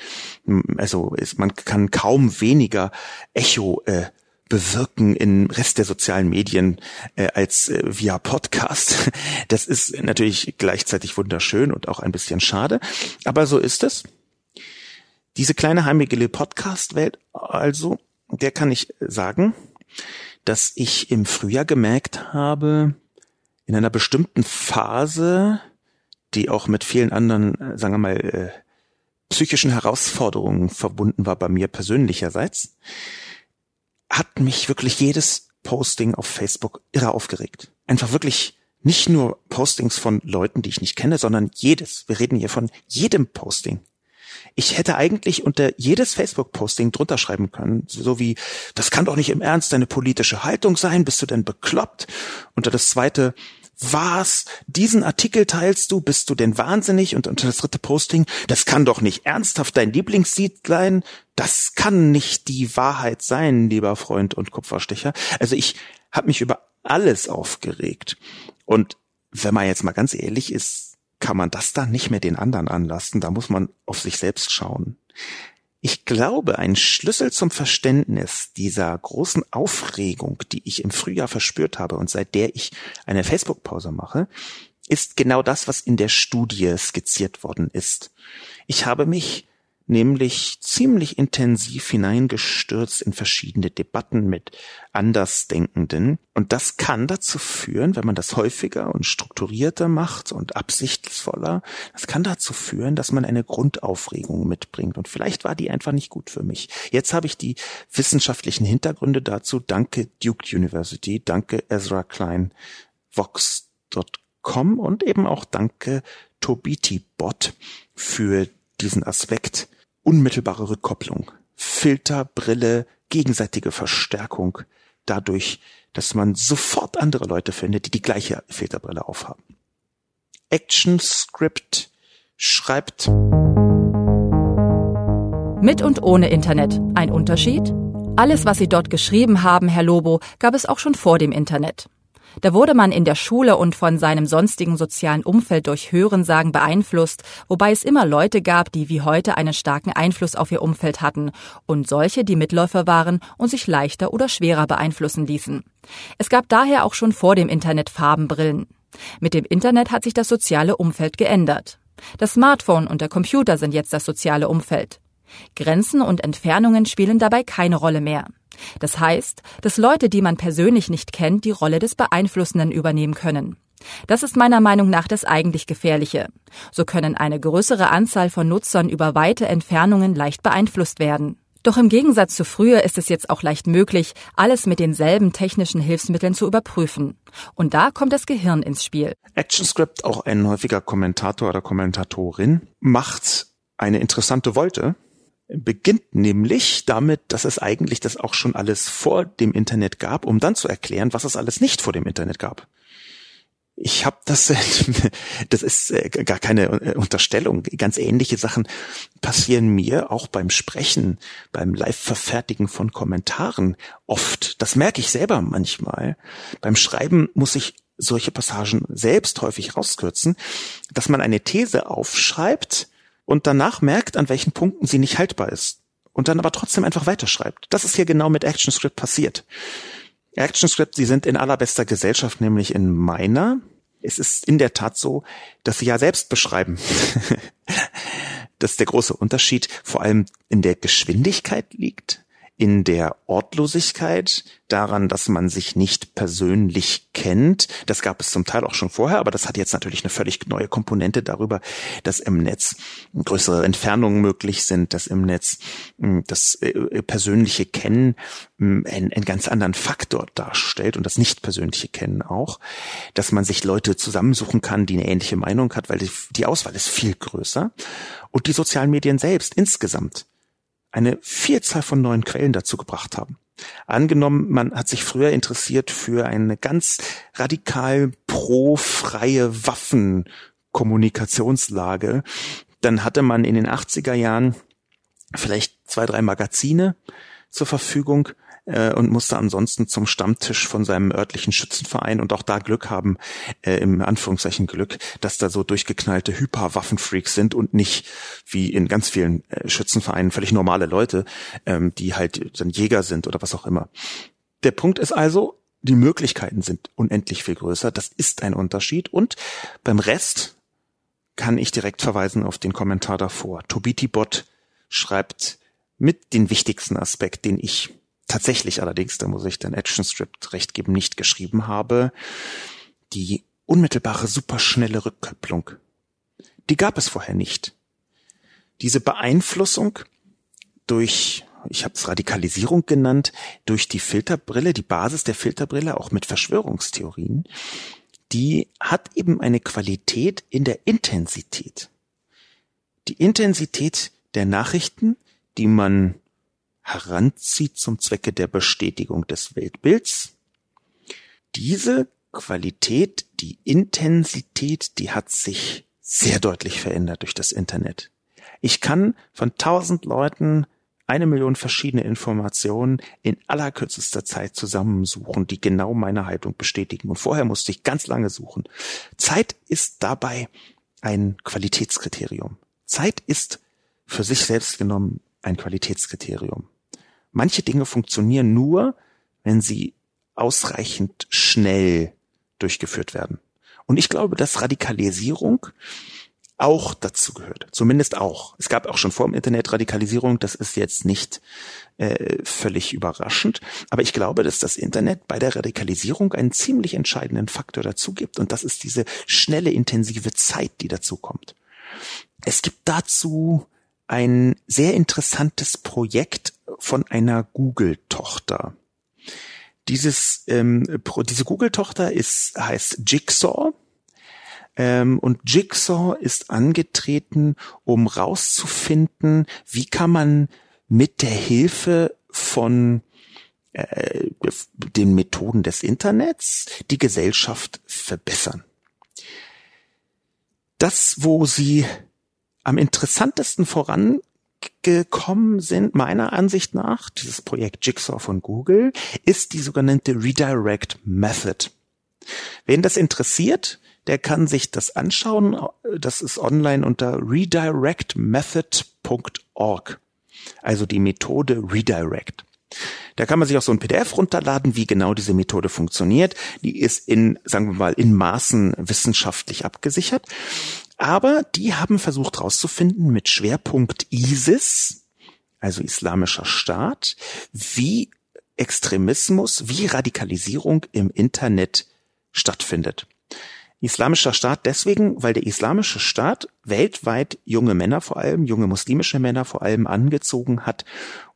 Also ist, man kann kaum weniger Echo äh, bewirken im Rest der sozialen Medien äh, als äh, via Podcast. Das ist natürlich gleichzeitig wunderschön und auch ein bisschen schade, aber so ist es. Diese kleine heimige Podcast-Welt also, der kann ich sagen, dass ich im Frühjahr gemerkt habe, in einer bestimmten Phase, die auch mit vielen anderen, äh, sagen wir mal, äh, psychischen Herausforderungen verbunden war bei mir persönlicherseits, hat mich wirklich jedes Posting auf Facebook irre aufgeregt. Einfach wirklich nicht nur Postings von Leuten, die ich nicht kenne, sondern jedes. Wir reden hier von jedem Posting. Ich hätte eigentlich unter jedes Facebook-Posting drunter schreiben können, so wie, das kann doch nicht im Ernst deine politische Haltung sein, bist du denn bekloppt? Unter das zweite, was? Diesen Artikel teilst du? Bist du denn wahnsinnig? Und unter das dritte Posting, das kann doch nicht ernsthaft dein Lieblingslied sein? Das kann nicht die Wahrheit sein, lieber Freund und Kupferstecher. Also ich habe mich über alles aufgeregt. Und wenn man jetzt mal ganz ehrlich ist, kann man das dann nicht mehr den anderen anlasten. Da muss man auf sich selbst schauen. Ich glaube, ein Schlüssel zum Verständnis dieser großen Aufregung, die ich im Frühjahr verspürt habe und seit der ich eine Facebook-Pause mache, ist genau das, was in der Studie skizziert worden ist. Ich habe mich nämlich ziemlich intensiv hineingestürzt in verschiedene Debatten mit Andersdenkenden. Und das kann dazu führen, wenn man das häufiger und strukturierter macht und absichtsvoller, das kann dazu führen, dass man eine Grundaufregung mitbringt. Und vielleicht war die einfach nicht gut für mich. Jetzt habe ich die wissenschaftlichen Hintergründe dazu. Danke Duke University, danke Ezra Klein, Vox.com und eben auch danke TobitiBot für diesen Aspekt unmittelbare Rückkopplung, Filter, Brille, gegenseitige Verstärkung dadurch, dass man sofort andere Leute findet, die die gleiche Filterbrille aufhaben. ActionScript schreibt Mit und ohne Internet. Ein Unterschied? Alles, was Sie dort geschrieben haben, Herr Lobo, gab es auch schon vor dem Internet. Da wurde man in der Schule und von seinem sonstigen sozialen Umfeld durch Hörensagen beeinflusst, wobei es immer Leute gab, die wie heute einen starken Einfluss auf ihr Umfeld hatten und solche, die Mitläufer waren und sich leichter oder schwerer beeinflussen ließen. Es gab daher auch schon vor dem Internet Farbenbrillen. Mit dem Internet hat sich das soziale Umfeld geändert. Das Smartphone und der Computer sind jetzt das soziale Umfeld. Grenzen und Entfernungen spielen dabei keine Rolle mehr. Das heißt, dass Leute, die man persönlich nicht kennt, die Rolle des Beeinflussenden übernehmen können. Das ist meiner Meinung nach das eigentlich Gefährliche. So können eine größere Anzahl von Nutzern über weite Entfernungen leicht beeinflusst werden. Doch im Gegensatz zu früher ist es jetzt auch leicht möglich, alles mit denselben technischen Hilfsmitteln zu überprüfen. Und da kommt das Gehirn ins Spiel. ActionScript, auch ein häufiger Kommentator oder Kommentatorin, macht eine interessante Wolte beginnt nämlich damit, dass es eigentlich das auch schon alles vor dem Internet gab, um dann zu erklären, was es alles nicht vor dem Internet gab. Ich habe das, das ist äh, gar keine äh, Unterstellung. Ganz ähnliche Sachen passieren mir auch beim Sprechen, beim Live-Verfertigen von Kommentaren oft. Das merke ich selber manchmal. Beim Schreiben muss ich solche Passagen selbst häufig rauskürzen, dass man eine These aufschreibt, und danach merkt, an welchen Punkten sie nicht haltbar ist und dann aber trotzdem einfach weiterschreibt. Das ist hier genau mit ActionScript passiert. ActionScript, sie sind in allerbester Gesellschaft, nämlich in meiner. Es ist in der Tat so, dass sie ja selbst beschreiben. dass der große Unterschied vor allem in der Geschwindigkeit liegt in der Ortlosigkeit, daran, dass man sich nicht persönlich kennt. Das gab es zum Teil auch schon vorher, aber das hat jetzt natürlich eine völlig neue Komponente darüber, dass im Netz größere Entfernungen möglich sind, dass im Netz hm, das äh, persönliche Kennen hm, einen, einen ganz anderen Faktor darstellt und das nicht persönliche Kennen auch, dass man sich Leute zusammensuchen kann, die eine ähnliche Meinung hat, weil die, die Auswahl ist viel größer und die sozialen Medien selbst insgesamt eine Vielzahl von neuen Quellen dazu gebracht haben. Angenommen, man hat sich früher interessiert für eine ganz radikal pro-freie Waffenkommunikationslage, dann hatte man in den 80er Jahren vielleicht zwei, drei Magazine zur Verfügung, äh, und musste ansonsten zum Stammtisch von seinem örtlichen Schützenverein und auch da Glück haben, äh, im Anführungszeichen Glück, dass da so durchgeknallte Hyperwaffenfreaks sind und nicht wie in ganz vielen äh, Schützenvereinen völlig normale Leute, ähm, die halt dann Jäger sind oder was auch immer. Der Punkt ist also, die Möglichkeiten sind unendlich viel größer. Das ist ein Unterschied. Und beim Rest kann ich direkt verweisen auf den Kommentar davor. Tobitibot schreibt mit den wichtigsten Aspekt, den ich tatsächlich allerdings, da muss ich den ActionScript recht geben, nicht geschrieben habe, die unmittelbare superschnelle Rückkopplung. Die gab es vorher nicht. Diese Beeinflussung durch, ich habe es Radikalisierung genannt, durch die Filterbrille, die Basis der Filterbrille, auch mit Verschwörungstheorien, die hat eben eine Qualität in der Intensität. Die Intensität der Nachrichten, die man heranzieht zum Zwecke der Bestätigung des Weltbilds. Diese Qualität, die Intensität, die hat sich sehr deutlich verändert durch das Internet. Ich kann von tausend Leuten eine Million verschiedene Informationen in allerkürzester Zeit zusammensuchen, die genau meine Haltung bestätigen. Und vorher musste ich ganz lange suchen. Zeit ist dabei ein Qualitätskriterium. Zeit ist für sich selbst genommen ein Qualitätskriterium. Manche Dinge funktionieren nur, wenn sie ausreichend schnell durchgeführt werden. Und ich glaube, dass Radikalisierung auch dazu gehört. Zumindest auch. Es gab auch schon vor dem Internet Radikalisierung. Das ist jetzt nicht äh, völlig überraschend. Aber ich glaube, dass das Internet bei der Radikalisierung einen ziemlich entscheidenden Faktor dazu gibt. Und das ist diese schnelle, intensive Zeit, die dazu kommt. Es gibt dazu ein sehr interessantes Projekt von einer Google-Tochter. Dieses, ähm, diese Google-Tochter ist, heißt Jigsaw. Ähm, und Jigsaw ist angetreten, um rauszufinden, wie kann man mit der Hilfe von äh, den Methoden des Internets die Gesellschaft verbessern. Das, wo sie am interessantesten vorangekommen sind, meiner Ansicht nach, dieses Projekt Jigsaw von Google, ist die sogenannte Redirect Method. Wen das interessiert, der kann sich das anschauen. Das ist online unter redirectmethod.org. Also die Methode Redirect. Da kann man sich auch so ein PDF runterladen, wie genau diese Methode funktioniert. Die ist in, sagen wir mal, in Maßen wissenschaftlich abgesichert. Aber die haben versucht herauszufinden mit Schwerpunkt ISIS, also Islamischer Staat, wie Extremismus, wie Radikalisierung im Internet stattfindet. Islamischer Staat deswegen, weil der Islamische Staat weltweit junge Männer vor allem, junge muslimische Männer vor allem angezogen hat,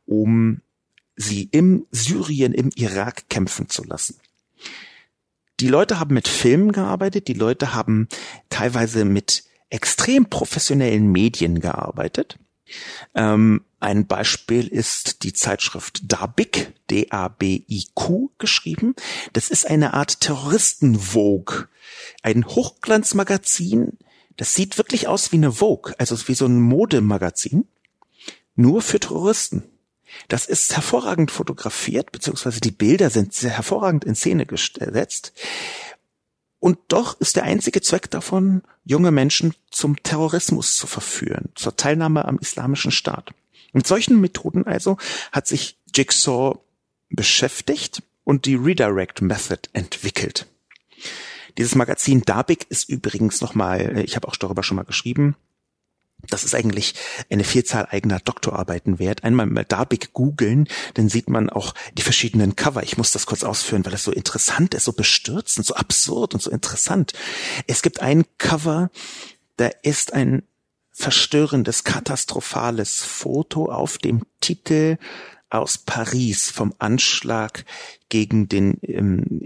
um sie im Syrien, im Irak kämpfen zu lassen. Die Leute haben mit Filmen gearbeitet, die Leute haben teilweise mit extrem professionellen Medien gearbeitet. Ähm, ein Beispiel ist die Zeitschrift Dabik, D-A-B-I-Q geschrieben. Das ist eine Art Terroristenvogue, ein Hochglanzmagazin. Das sieht wirklich aus wie eine Vogue, also wie so ein Modemagazin, nur für Terroristen. Das ist hervorragend fotografiert, beziehungsweise die Bilder sind sehr hervorragend in Szene gesetzt. Und doch ist der einzige Zweck davon, junge Menschen zum Terrorismus zu verführen, zur Teilnahme am islamischen Staat. Mit solchen Methoden also hat sich Jigsaw beschäftigt und die Redirect Method entwickelt. Dieses Magazin Dabik ist übrigens nochmal, ich habe auch darüber schon mal geschrieben, das ist eigentlich eine Vielzahl eigener Doktorarbeiten wert. Einmal mal Darbig googeln, dann sieht man auch die verschiedenen Cover. Ich muss das kurz ausführen, weil es so interessant ist, so bestürzend, so absurd und so interessant. Es gibt ein Cover, da ist ein verstörendes, katastrophales Foto auf dem Titel aus Paris vom Anschlag gegen den ähm,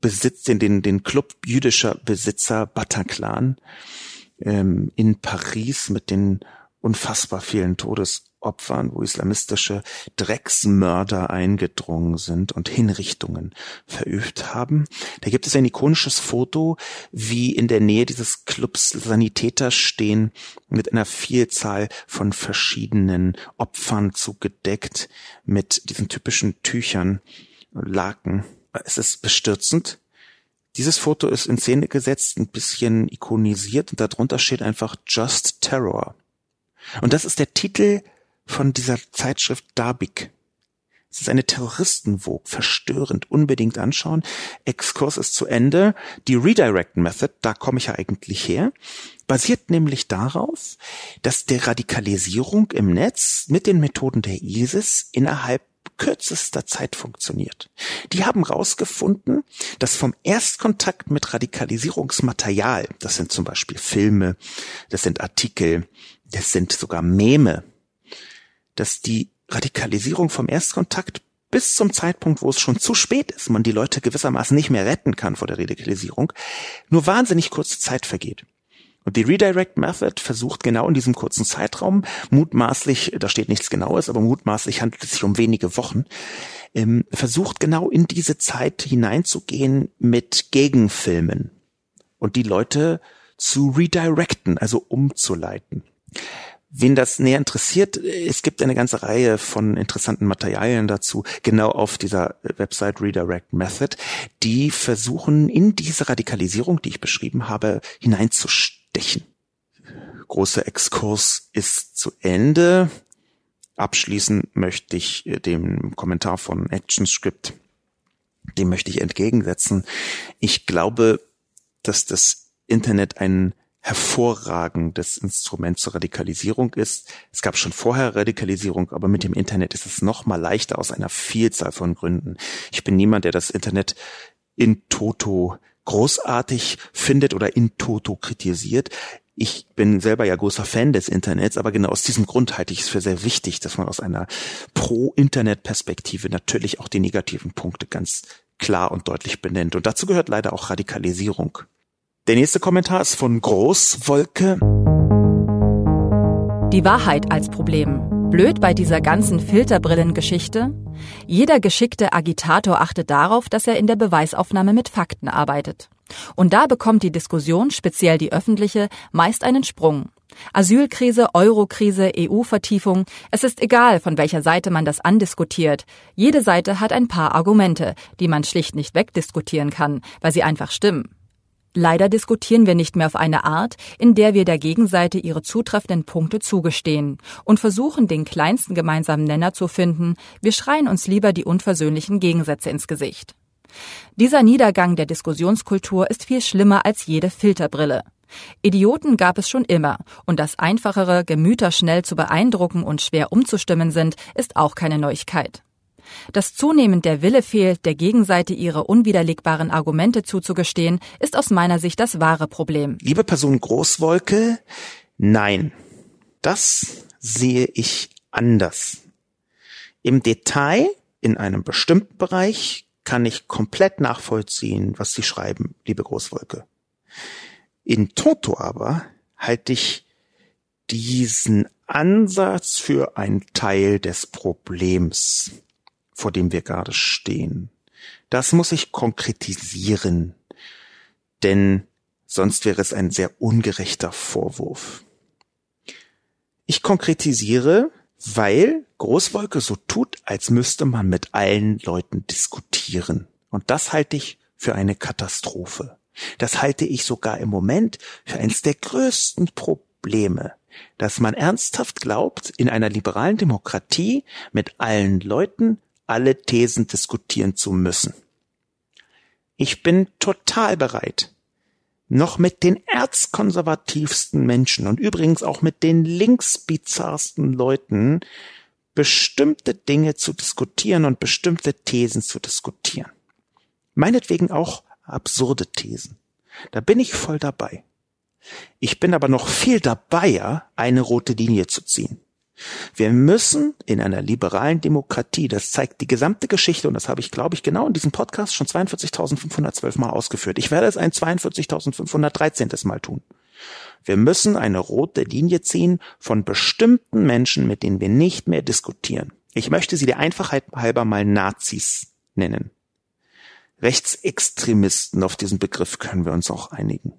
Besitz, den, den, den Club jüdischer Besitzer Bataclan ähm, in Paris mit den unfassbar vielen Todesopfern, wo islamistische Drecksmörder eingedrungen sind und Hinrichtungen verübt haben. Da gibt es ein ikonisches Foto, wie in der Nähe dieses Clubs Sanitäter stehen, mit einer Vielzahl von verschiedenen Opfern zugedeckt, mit diesen typischen Tüchern, Laken. Es ist bestürzend. Dieses Foto ist in Szene gesetzt, ein bisschen ikonisiert und darunter steht einfach Just Terror. Und das ist der Titel von dieser Zeitschrift Darbik. Es ist eine Terroristenvogue, verstörend, unbedingt anschauen. Exkurs ist zu Ende. Die Redirect Method, da komme ich ja eigentlich her, basiert nämlich darauf, dass der Radikalisierung im Netz mit den Methoden der ISIS innerhalb kürzester Zeit funktioniert. Die haben rausgefunden, dass vom Erstkontakt mit Radikalisierungsmaterial, das sind zum Beispiel Filme, das sind Artikel, das sind sogar Meme, dass die Radikalisierung vom Erstkontakt bis zum Zeitpunkt, wo es schon zu spät ist, man die Leute gewissermaßen nicht mehr retten kann vor der Radikalisierung, nur wahnsinnig kurze Zeit vergeht. Und die Redirect Method versucht genau in diesem kurzen Zeitraum, mutmaßlich, da steht nichts Genaues, aber mutmaßlich handelt es sich um wenige Wochen, ähm, versucht genau in diese Zeit hineinzugehen mit Gegenfilmen und die Leute zu redirecten, also umzuleiten. Wen das näher interessiert, es gibt eine ganze Reihe von interessanten Materialien dazu, genau auf dieser Website Redirect Method, die versuchen, in diese Radikalisierung, die ich beschrieben habe, hineinzustechen. Großer Exkurs ist zu Ende. Abschließen möchte ich äh, dem Kommentar von ActionScript, dem möchte ich entgegensetzen. Ich glaube, dass das Internet ein hervorragendes Instrument zur Radikalisierung ist. Es gab schon vorher Radikalisierung, aber mit dem Internet ist es noch mal leichter aus einer Vielzahl von Gründen. Ich bin niemand, der das Internet in toto großartig findet oder in toto kritisiert. Ich bin selber ja großer Fan des Internets, aber genau aus diesem Grund halte ich es für sehr wichtig, dass man aus einer Pro-Internet-Perspektive natürlich auch die negativen Punkte ganz klar und deutlich benennt. Und dazu gehört leider auch Radikalisierung. Der nächste Kommentar ist von Großwolke. Die Wahrheit als Problem. Blöd bei dieser ganzen Filterbrillengeschichte? Jeder geschickte Agitator achtet darauf, dass er in der Beweisaufnahme mit Fakten arbeitet. Und da bekommt die Diskussion, speziell die öffentliche, meist einen Sprung. Asylkrise, Eurokrise, EU-Vertiefung, es ist egal, von welcher Seite man das andiskutiert. Jede Seite hat ein paar Argumente, die man schlicht nicht wegdiskutieren kann, weil sie einfach stimmen. Leider diskutieren wir nicht mehr auf eine Art, in der wir der Gegenseite ihre zutreffenden Punkte zugestehen und versuchen, den kleinsten gemeinsamen Nenner zu finden. Wir schreien uns lieber die unversöhnlichen Gegensätze ins Gesicht. Dieser Niedergang der Diskussionskultur ist viel schlimmer als jede Filterbrille. Idioten gab es schon immer, und dass einfachere Gemüter schnell zu beeindrucken und schwer umzustimmen sind, ist auch keine Neuigkeit. Dass zunehmend der Wille fehlt, der Gegenseite ihre unwiderlegbaren Argumente zuzugestehen, ist aus meiner Sicht das wahre Problem. Liebe Person Großwolke, nein. Das sehe ich anders. Im Detail, in einem bestimmten Bereich, kann ich komplett nachvollziehen, was Sie schreiben, liebe Großwolke. In Toto aber halte ich diesen Ansatz für einen Teil des Problems vor dem wir gerade stehen. Das muss ich konkretisieren, denn sonst wäre es ein sehr ungerechter Vorwurf. Ich konkretisiere, weil Großwolke so tut, als müsste man mit allen Leuten diskutieren. Und das halte ich für eine Katastrophe. Das halte ich sogar im Moment für eines der größten Probleme, dass man ernsthaft glaubt, in einer liberalen Demokratie mit allen Leuten alle Thesen diskutieren zu müssen. Ich bin total bereit, noch mit den erzkonservativsten Menschen und übrigens auch mit den linksbizarrsten Leuten bestimmte Dinge zu diskutieren und bestimmte Thesen zu diskutieren. Meinetwegen auch absurde Thesen. Da bin ich voll dabei. Ich bin aber noch viel dabeier, eine rote Linie zu ziehen. Wir müssen in einer liberalen Demokratie, das zeigt die gesamte Geschichte, und das habe ich, glaube ich, genau in diesem Podcast schon 42.512 Mal ausgeführt. Ich werde es ein 42.513. Mal tun. Wir müssen eine rote Linie ziehen von bestimmten Menschen, mit denen wir nicht mehr diskutieren. Ich möchte sie der Einfachheit halber mal Nazis nennen. Rechtsextremisten, auf diesen Begriff können wir uns auch einigen.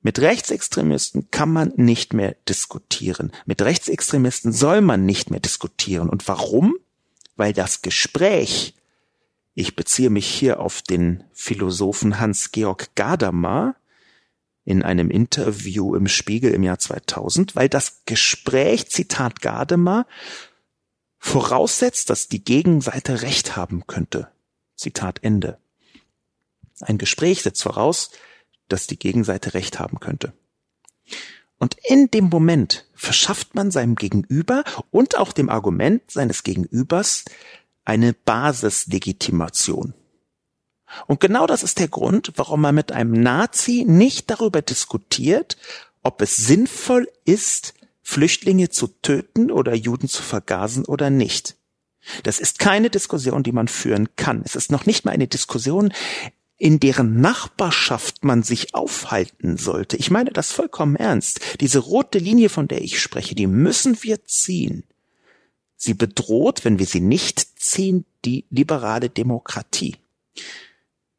Mit Rechtsextremisten kann man nicht mehr diskutieren. Mit Rechtsextremisten soll man nicht mehr diskutieren. Und warum? Weil das Gespräch, ich beziehe mich hier auf den Philosophen Hans-Georg Gadamer in einem Interview im Spiegel im Jahr 2000, weil das Gespräch, Zitat Gadamer, voraussetzt, dass die Gegenseite Recht haben könnte. Zitat Ende. Ein Gespräch setzt voraus, dass die Gegenseite recht haben könnte. Und in dem Moment verschafft man seinem Gegenüber und auch dem Argument seines Gegenübers eine Basislegitimation. Und genau das ist der Grund, warum man mit einem Nazi nicht darüber diskutiert, ob es sinnvoll ist, Flüchtlinge zu töten oder Juden zu vergasen oder nicht. Das ist keine Diskussion, die man führen kann. Es ist noch nicht mal eine Diskussion, in deren Nachbarschaft man sich aufhalten sollte. Ich meine das vollkommen ernst. Diese rote Linie, von der ich spreche, die müssen wir ziehen. Sie bedroht, wenn wir sie nicht ziehen, die liberale Demokratie.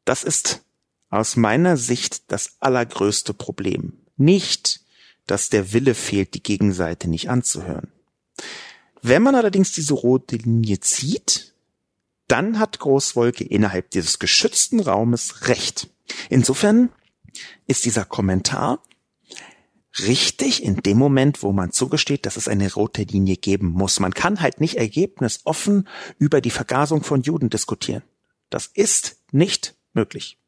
Das ist aus meiner Sicht das allergrößte Problem. Nicht, dass der Wille fehlt, die Gegenseite nicht anzuhören. Wenn man allerdings diese rote Linie zieht, dann hat Großwolke innerhalb dieses geschützten Raumes recht. Insofern ist dieser Kommentar richtig in dem Moment, wo man zugesteht, dass es eine rote Linie geben muss. Man kann halt nicht ergebnisoffen über die Vergasung von Juden diskutieren. Das ist nicht möglich.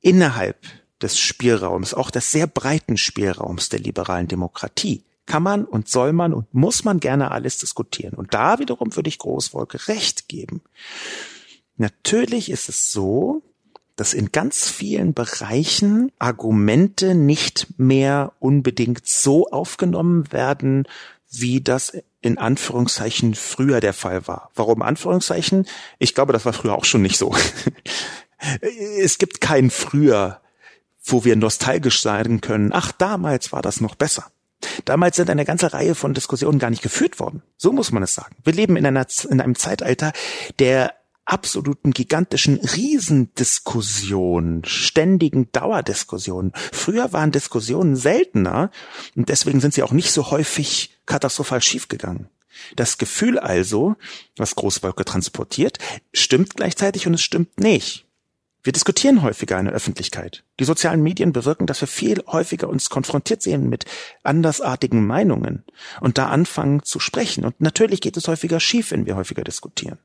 Innerhalb des Spielraums, auch des sehr breiten Spielraums der liberalen Demokratie, kann man und soll man und muss man gerne alles diskutieren. Und da wiederum würde ich Großwolke recht geben. Natürlich ist es so, dass in ganz vielen Bereichen Argumente nicht mehr unbedingt so aufgenommen werden, wie das in Anführungszeichen früher der Fall war. Warum Anführungszeichen? Ich glaube, das war früher auch schon nicht so. es gibt kein früher, wo wir nostalgisch sein können. Ach, damals war das noch besser. Damals sind eine ganze Reihe von Diskussionen gar nicht geführt worden. So muss man es sagen. Wir leben in, einer, in einem Zeitalter der absoluten gigantischen Riesendiskussion, ständigen Dauerdiskussionen. Früher waren Diskussionen seltener und deswegen sind sie auch nicht so häufig katastrophal schiefgegangen. Das Gefühl also, was Großwolke transportiert, stimmt gleichzeitig und es stimmt nicht. Wir diskutieren häufiger in der Öffentlichkeit. Die sozialen Medien bewirken, dass wir viel häufiger uns konfrontiert sehen mit andersartigen Meinungen und da anfangen zu sprechen. Und natürlich geht es häufiger schief, wenn wir häufiger diskutieren.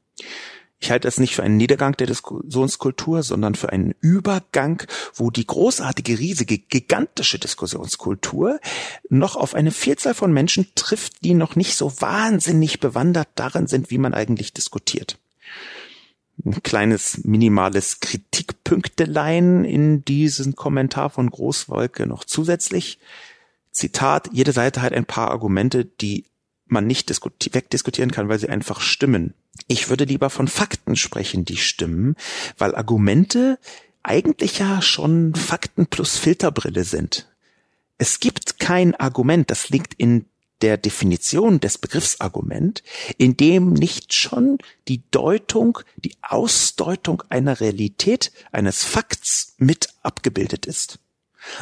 Ich halte es nicht für einen Niedergang der Diskussionskultur, sondern für einen Übergang, wo die großartige, riesige, gigantische Diskussionskultur noch auf eine Vielzahl von Menschen trifft, die noch nicht so wahnsinnig bewandert darin sind, wie man eigentlich diskutiert ein kleines minimales Kritikpünktelein in diesen Kommentar von Großwolke noch zusätzlich. Zitat, jede Seite hat ein paar Argumente, die man nicht wegdiskutieren kann, weil sie einfach stimmen. Ich würde lieber von Fakten sprechen, die stimmen, weil Argumente eigentlich ja schon Fakten plus Filterbrille sind. Es gibt kein Argument, das liegt in der Definition des Begriffsargument, in dem nicht schon die Deutung, die Ausdeutung einer Realität, eines Fakts mit abgebildet ist.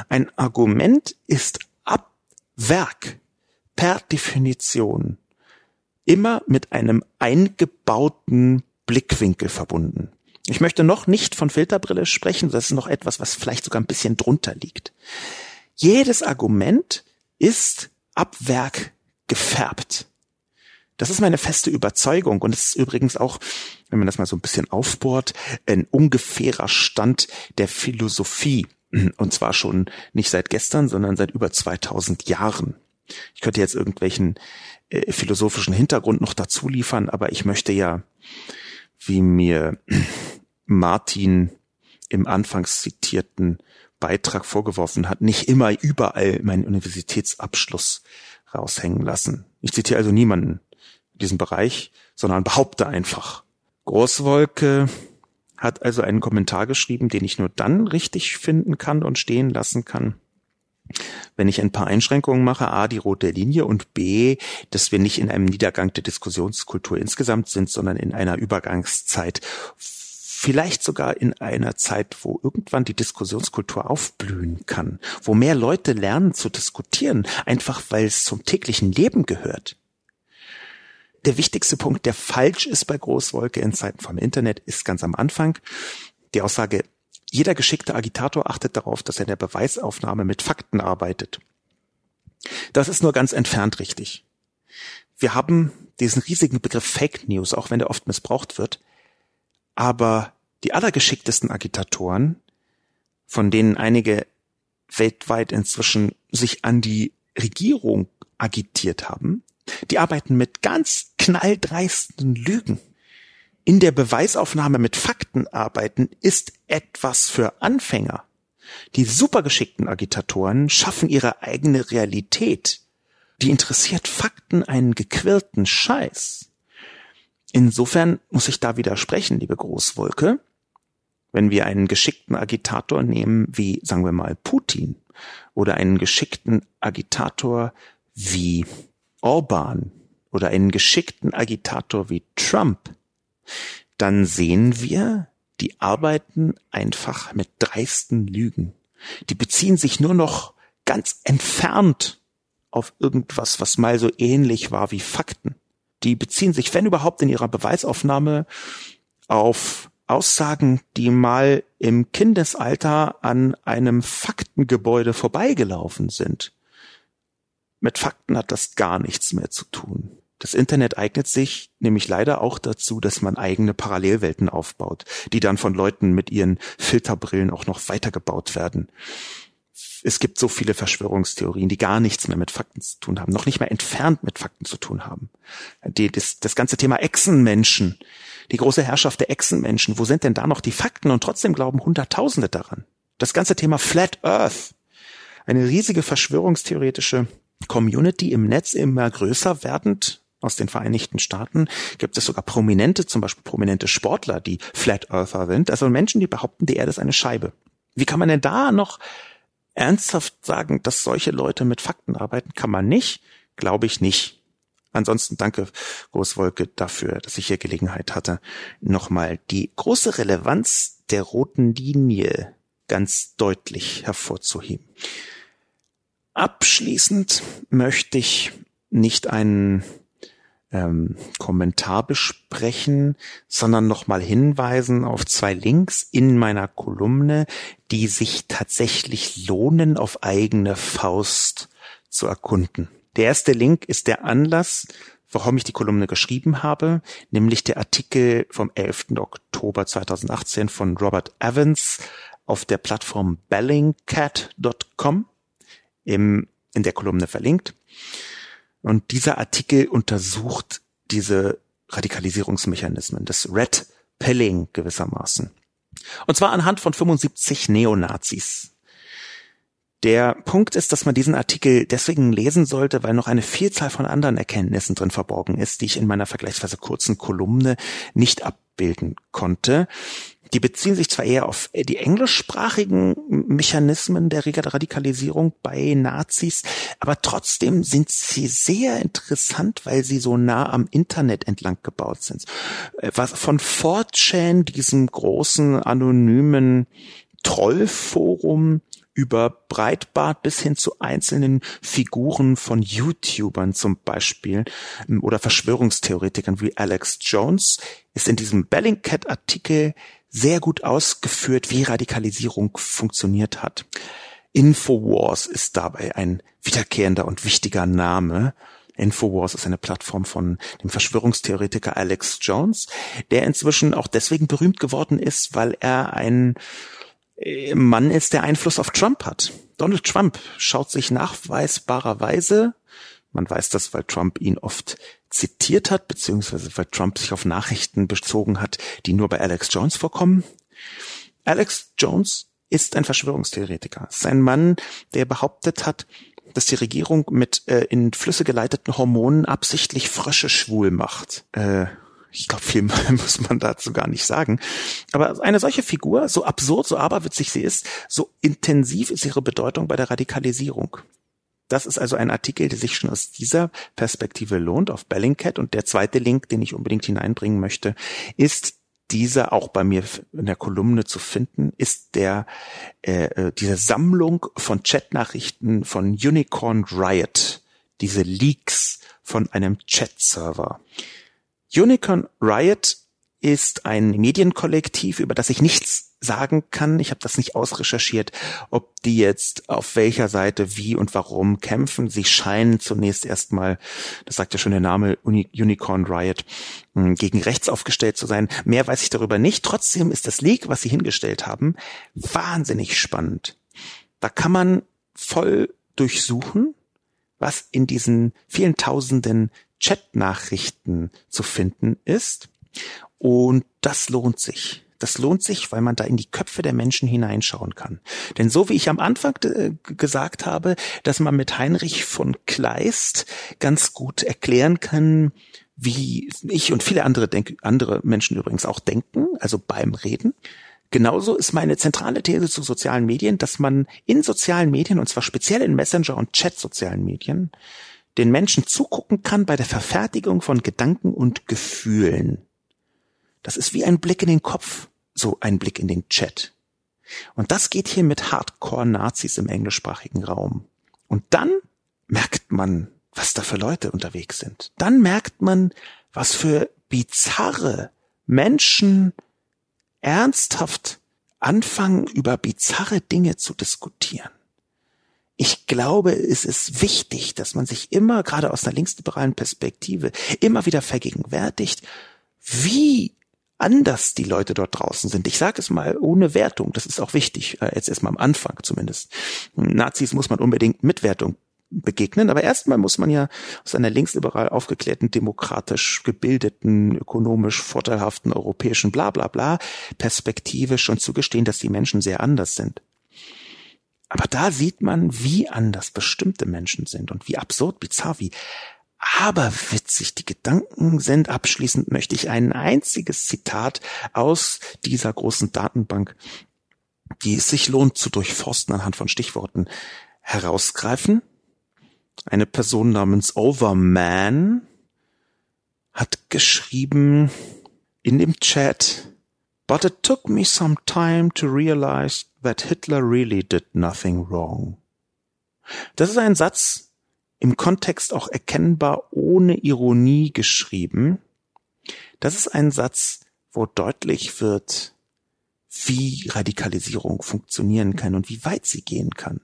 Ein Argument ist ab Werk per Definition immer mit einem eingebauten Blickwinkel verbunden. Ich möchte noch nicht von Filterbrille sprechen, das ist noch etwas, was vielleicht sogar ein bisschen drunter liegt. Jedes Argument ist ab Werk gefärbt. Das ist meine feste Überzeugung und es ist übrigens auch, wenn man das mal so ein bisschen aufbohrt, ein ungefährer Stand der Philosophie. Und zwar schon nicht seit gestern, sondern seit über 2000 Jahren. Ich könnte jetzt irgendwelchen äh, philosophischen Hintergrund noch dazu liefern, aber ich möchte ja, wie mir Martin im anfangs zitierten Beitrag vorgeworfen hat, nicht immer überall meinen Universitätsabschluss raushängen lassen. Ich zitiere also niemanden in diesem Bereich, sondern behaupte einfach. Großwolke hat also einen Kommentar geschrieben, den ich nur dann richtig finden kann und stehen lassen kann, wenn ich ein paar Einschränkungen mache, a, die rote Linie und b, dass wir nicht in einem Niedergang der Diskussionskultur insgesamt sind, sondern in einer Übergangszeit, vielleicht sogar in einer Zeit, wo irgendwann die Diskussionskultur aufblühen kann, wo mehr Leute lernen zu diskutieren, einfach weil es zum täglichen Leben gehört. Der wichtigste Punkt, der falsch ist bei Großwolke in Zeiten vom Internet, ist ganz am Anfang die Aussage, jeder geschickte Agitator achtet darauf, dass er in der Beweisaufnahme mit Fakten arbeitet. Das ist nur ganz entfernt richtig. Wir haben diesen riesigen Begriff Fake News, auch wenn der oft missbraucht wird, aber die allergeschicktesten Agitatoren, von denen einige weltweit inzwischen sich an die Regierung agitiert haben, die arbeiten mit ganz knalldreisten Lügen. In der Beweisaufnahme mit Fakten arbeiten ist etwas für Anfänger. Die supergeschickten Agitatoren schaffen ihre eigene Realität. Die interessiert Fakten einen gequirlten Scheiß. Insofern muss ich da widersprechen, liebe Großwolke. Wenn wir einen geschickten Agitator nehmen, wie, sagen wir mal, Putin, oder einen geschickten Agitator wie Orban oder einen geschickten Agitator wie Trump, dann sehen wir, die arbeiten einfach mit dreisten Lügen. Die beziehen sich nur noch ganz entfernt auf irgendwas, was mal so ähnlich war wie Fakten. Die beziehen sich, wenn überhaupt, in ihrer Beweisaufnahme auf Aussagen, die mal im Kindesalter an einem Faktengebäude vorbeigelaufen sind. Mit Fakten hat das gar nichts mehr zu tun. Das Internet eignet sich nämlich leider auch dazu, dass man eigene Parallelwelten aufbaut, die dann von Leuten mit ihren Filterbrillen auch noch weitergebaut werden. Es gibt so viele Verschwörungstheorien, die gar nichts mehr mit Fakten zu tun haben, noch nicht mehr entfernt mit Fakten zu tun haben. Die, das, das ganze Thema Echsenmenschen, die große Herrschaft der Echsenmenschen, wo sind denn da noch die Fakten und trotzdem glauben Hunderttausende daran? Das ganze Thema Flat Earth, eine riesige verschwörungstheoretische Community im Netz immer größer werdend, aus den Vereinigten Staaten gibt es sogar prominente, zum Beispiel prominente Sportler, die Flat Earther sind, also Menschen, die behaupten, die Erde ist eine Scheibe. Wie kann man denn da noch ernsthaft sagen, dass solche Leute mit Fakten arbeiten? Kann man nicht, glaube ich nicht. Ansonsten danke Großwolke dafür, dass ich hier Gelegenheit hatte, nochmal die große Relevanz der roten Linie ganz deutlich hervorzuheben. Abschließend möchte ich nicht einen ähm, Kommentar besprechen, sondern nochmal hinweisen auf zwei Links in meiner Kolumne, die sich tatsächlich lohnen, auf eigene Faust zu erkunden. Der erste Link ist der Anlass, warum ich die Kolumne geschrieben habe, nämlich der Artikel vom 11. Oktober 2018 von Robert Evans auf der Plattform bellingcat.com im, in der Kolumne verlinkt. Und dieser Artikel untersucht diese Radikalisierungsmechanismen, das Red Pilling gewissermaßen. Und zwar anhand von 75 Neonazis. Der Punkt ist, dass man diesen Artikel deswegen lesen sollte, weil noch eine Vielzahl von anderen Erkenntnissen drin verborgen ist, die ich in meiner vergleichsweise kurzen Kolumne nicht abbilden konnte. Die beziehen sich zwar eher auf die englischsprachigen Mechanismen der Radikalisierung bei Nazis, aber trotzdem sind sie sehr interessant, weil sie so nah am Internet entlang gebaut sind. Was von 4chan, diesem großen anonymen Trollforum, über Breitbart bis hin zu einzelnen Figuren von YouTubern zum Beispiel oder Verschwörungstheoretikern wie Alex Jones ist in diesem Bellingcat-Artikel sehr gut ausgeführt, wie Radikalisierung funktioniert hat. Infowars ist dabei ein wiederkehrender und wichtiger Name. Infowars ist eine Plattform von dem Verschwörungstheoretiker Alex Jones, der inzwischen auch deswegen berühmt geworden ist, weil er ein äh, Mann ist, der Einfluss auf Trump hat. Donald Trump schaut sich nachweisbarerweise, man weiß das, weil Trump ihn oft zitiert hat, beziehungsweise weil Trump sich auf Nachrichten bezogen hat, die nur bei Alex Jones vorkommen. Alex Jones ist ein Verschwörungstheoretiker. Es ist ein Mann, der behauptet hat, dass die Regierung mit äh, in Flüsse geleiteten Hormonen absichtlich Frösche schwul macht. Äh, ich glaube, viel muss man dazu gar nicht sagen. Aber eine solche Figur, so absurd, so aberwitzig sie ist, so intensiv ist ihre Bedeutung bei der Radikalisierung. Das ist also ein Artikel, der sich schon aus dieser Perspektive lohnt auf Bellingcat. Und der zweite Link, den ich unbedingt hineinbringen möchte, ist dieser auch bei mir in der Kolumne zu finden, ist der äh, äh diese Sammlung von Chatnachrichten von Unicorn Riot, diese Leaks von einem Chat-Server. Unicorn Riot ist ein Medienkollektiv, über das ich nichts sagen kann. Ich habe das nicht ausrecherchiert, ob die jetzt auf welcher Seite wie und warum kämpfen. Sie scheinen zunächst erstmal, das sagt ja schon der Name Uni Unicorn Riot, hm, gegen rechts aufgestellt zu sein. Mehr weiß ich darüber nicht. Trotzdem ist das Leak, was sie hingestellt haben, wahnsinnig spannend. Da kann man voll durchsuchen, was in diesen vielen tausenden Chat-Nachrichten zu finden ist. Und das lohnt sich. Das lohnt sich, weil man da in die Köpfe der Menschen hineinschauen kann. Denn so wie ich am Anfang äh, gesagt habe, dass man mit Heinrich von Kleist ganz gut erklären kann, wie ich und viele andere, denk andere Menschen übrigens auch denken, also beim Reden. Genauso ist meine zentrale These zu sozialen Medien, dass man in sozialen Medien, und zwar speziell in Messenger- und Chat-sozialen Medien, den Menschen zugucken kann bei der Verfertigung von Gedanken und Gefühlen. Das ist wie ein Blick in den Kopf, so ein Blick in den Chat. Und das geht hier mit Hardcore-Nazis im englischsprachigen Raum. Und dann merkt man, was da für Leute unterwegs sind. Dann merkt man, was für bizarre Menschen ernsthaft anfangen, über bizarre Dinge zu diskutieren. Ich glaube, es ist wichtig, dass man sich immer, gerade aus einer linksliberalen Perspektive, immer wieder vergegenwärtigt, wie anders die Leute dort draußen sind. Ich sage es mal ohne Wertung, das ist auch wichtig, äh, jetzt erstmal am Anfang zumindest. Nazis muss man unbedingt mit Wertung begegnen, aber erstmal muss man ja aus einer linksliberal aufgeklärten, demokratisch gebildeten, ökonomisch vorteilhaften europäischen bla bla bla Perspektive schon zugestehen, dass die Menschen sehr anders sind. Aber da sieht man, wie anders bestimmte Menschen sind und wie absurd, bizarr, wie aber witzig die Gedanken sind. Abschließend möchte ich ein einziges Zitat aus dieser großen Datenbank, die es sich lohnt zu durchforsten anhand von Stichworten, herausgreifen. Eine Person namens Overman hat geschrieben in dem Chat, But it took me some time to realize that Hitler really did nothing wrong. Das ist ein Satz, im Kontext auch erkennbar ohne Ironie geschrieben. Das ist ein Satz, wo deutlich wird, wie Radikalisierung funktionieren kann und wie weit sie gehen kann.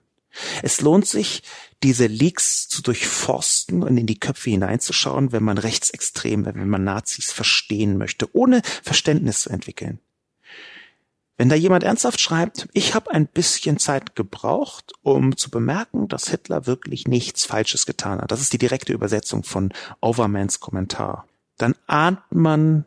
Es lohnt sich, diese Leaks zu durchforsten und in die Köpfe hineinzuschauen, wenn man Rechtsextreme, wenn man Nazis verstehen möchte, ohne Verständnis zu entwickeln. Wenn da jemand ernsthaft schreibt, ich habe ein bisschen Zeit gebraucht, um zu bemerken, dass Hitler wirklich nichts Falsches getan hat. Das ist die direkte Übersetzung von Overmans Kommentar. Dann ahnt man,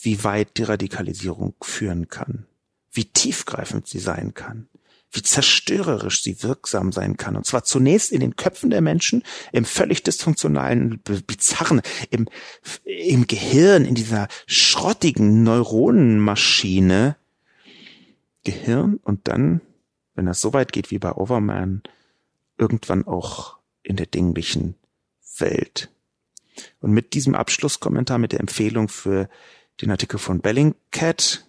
wie weit die Radikalisierung führen kann, wie tiefgreifend sie sein kann, wie zerstörerisch sie wirksam sein kann. Und zwar zunächst in den Köpfen der Menschen, im völlig dysfunktionalen, bizarren, im, im Gehirn, in dieser schrottigen Neuronenmaschine, Gehirn und dann, wenn es so weit geht wie bei Overman, irgendwann auch in der dinglichen Welt. Und mit diesem Abschlusskommentar, mit der Empfehlung für den Artikel von Bellingcat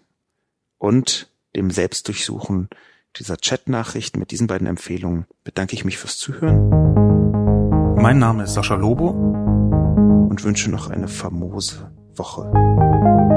und dem Selbstdurchsuchen dieser Chatnachricht, mit diesen beiden Empfehlungen bedanke ich mich fürs Zuhören. Mein Name ist Sascha Lobo und wünsche noch eine famose Woche.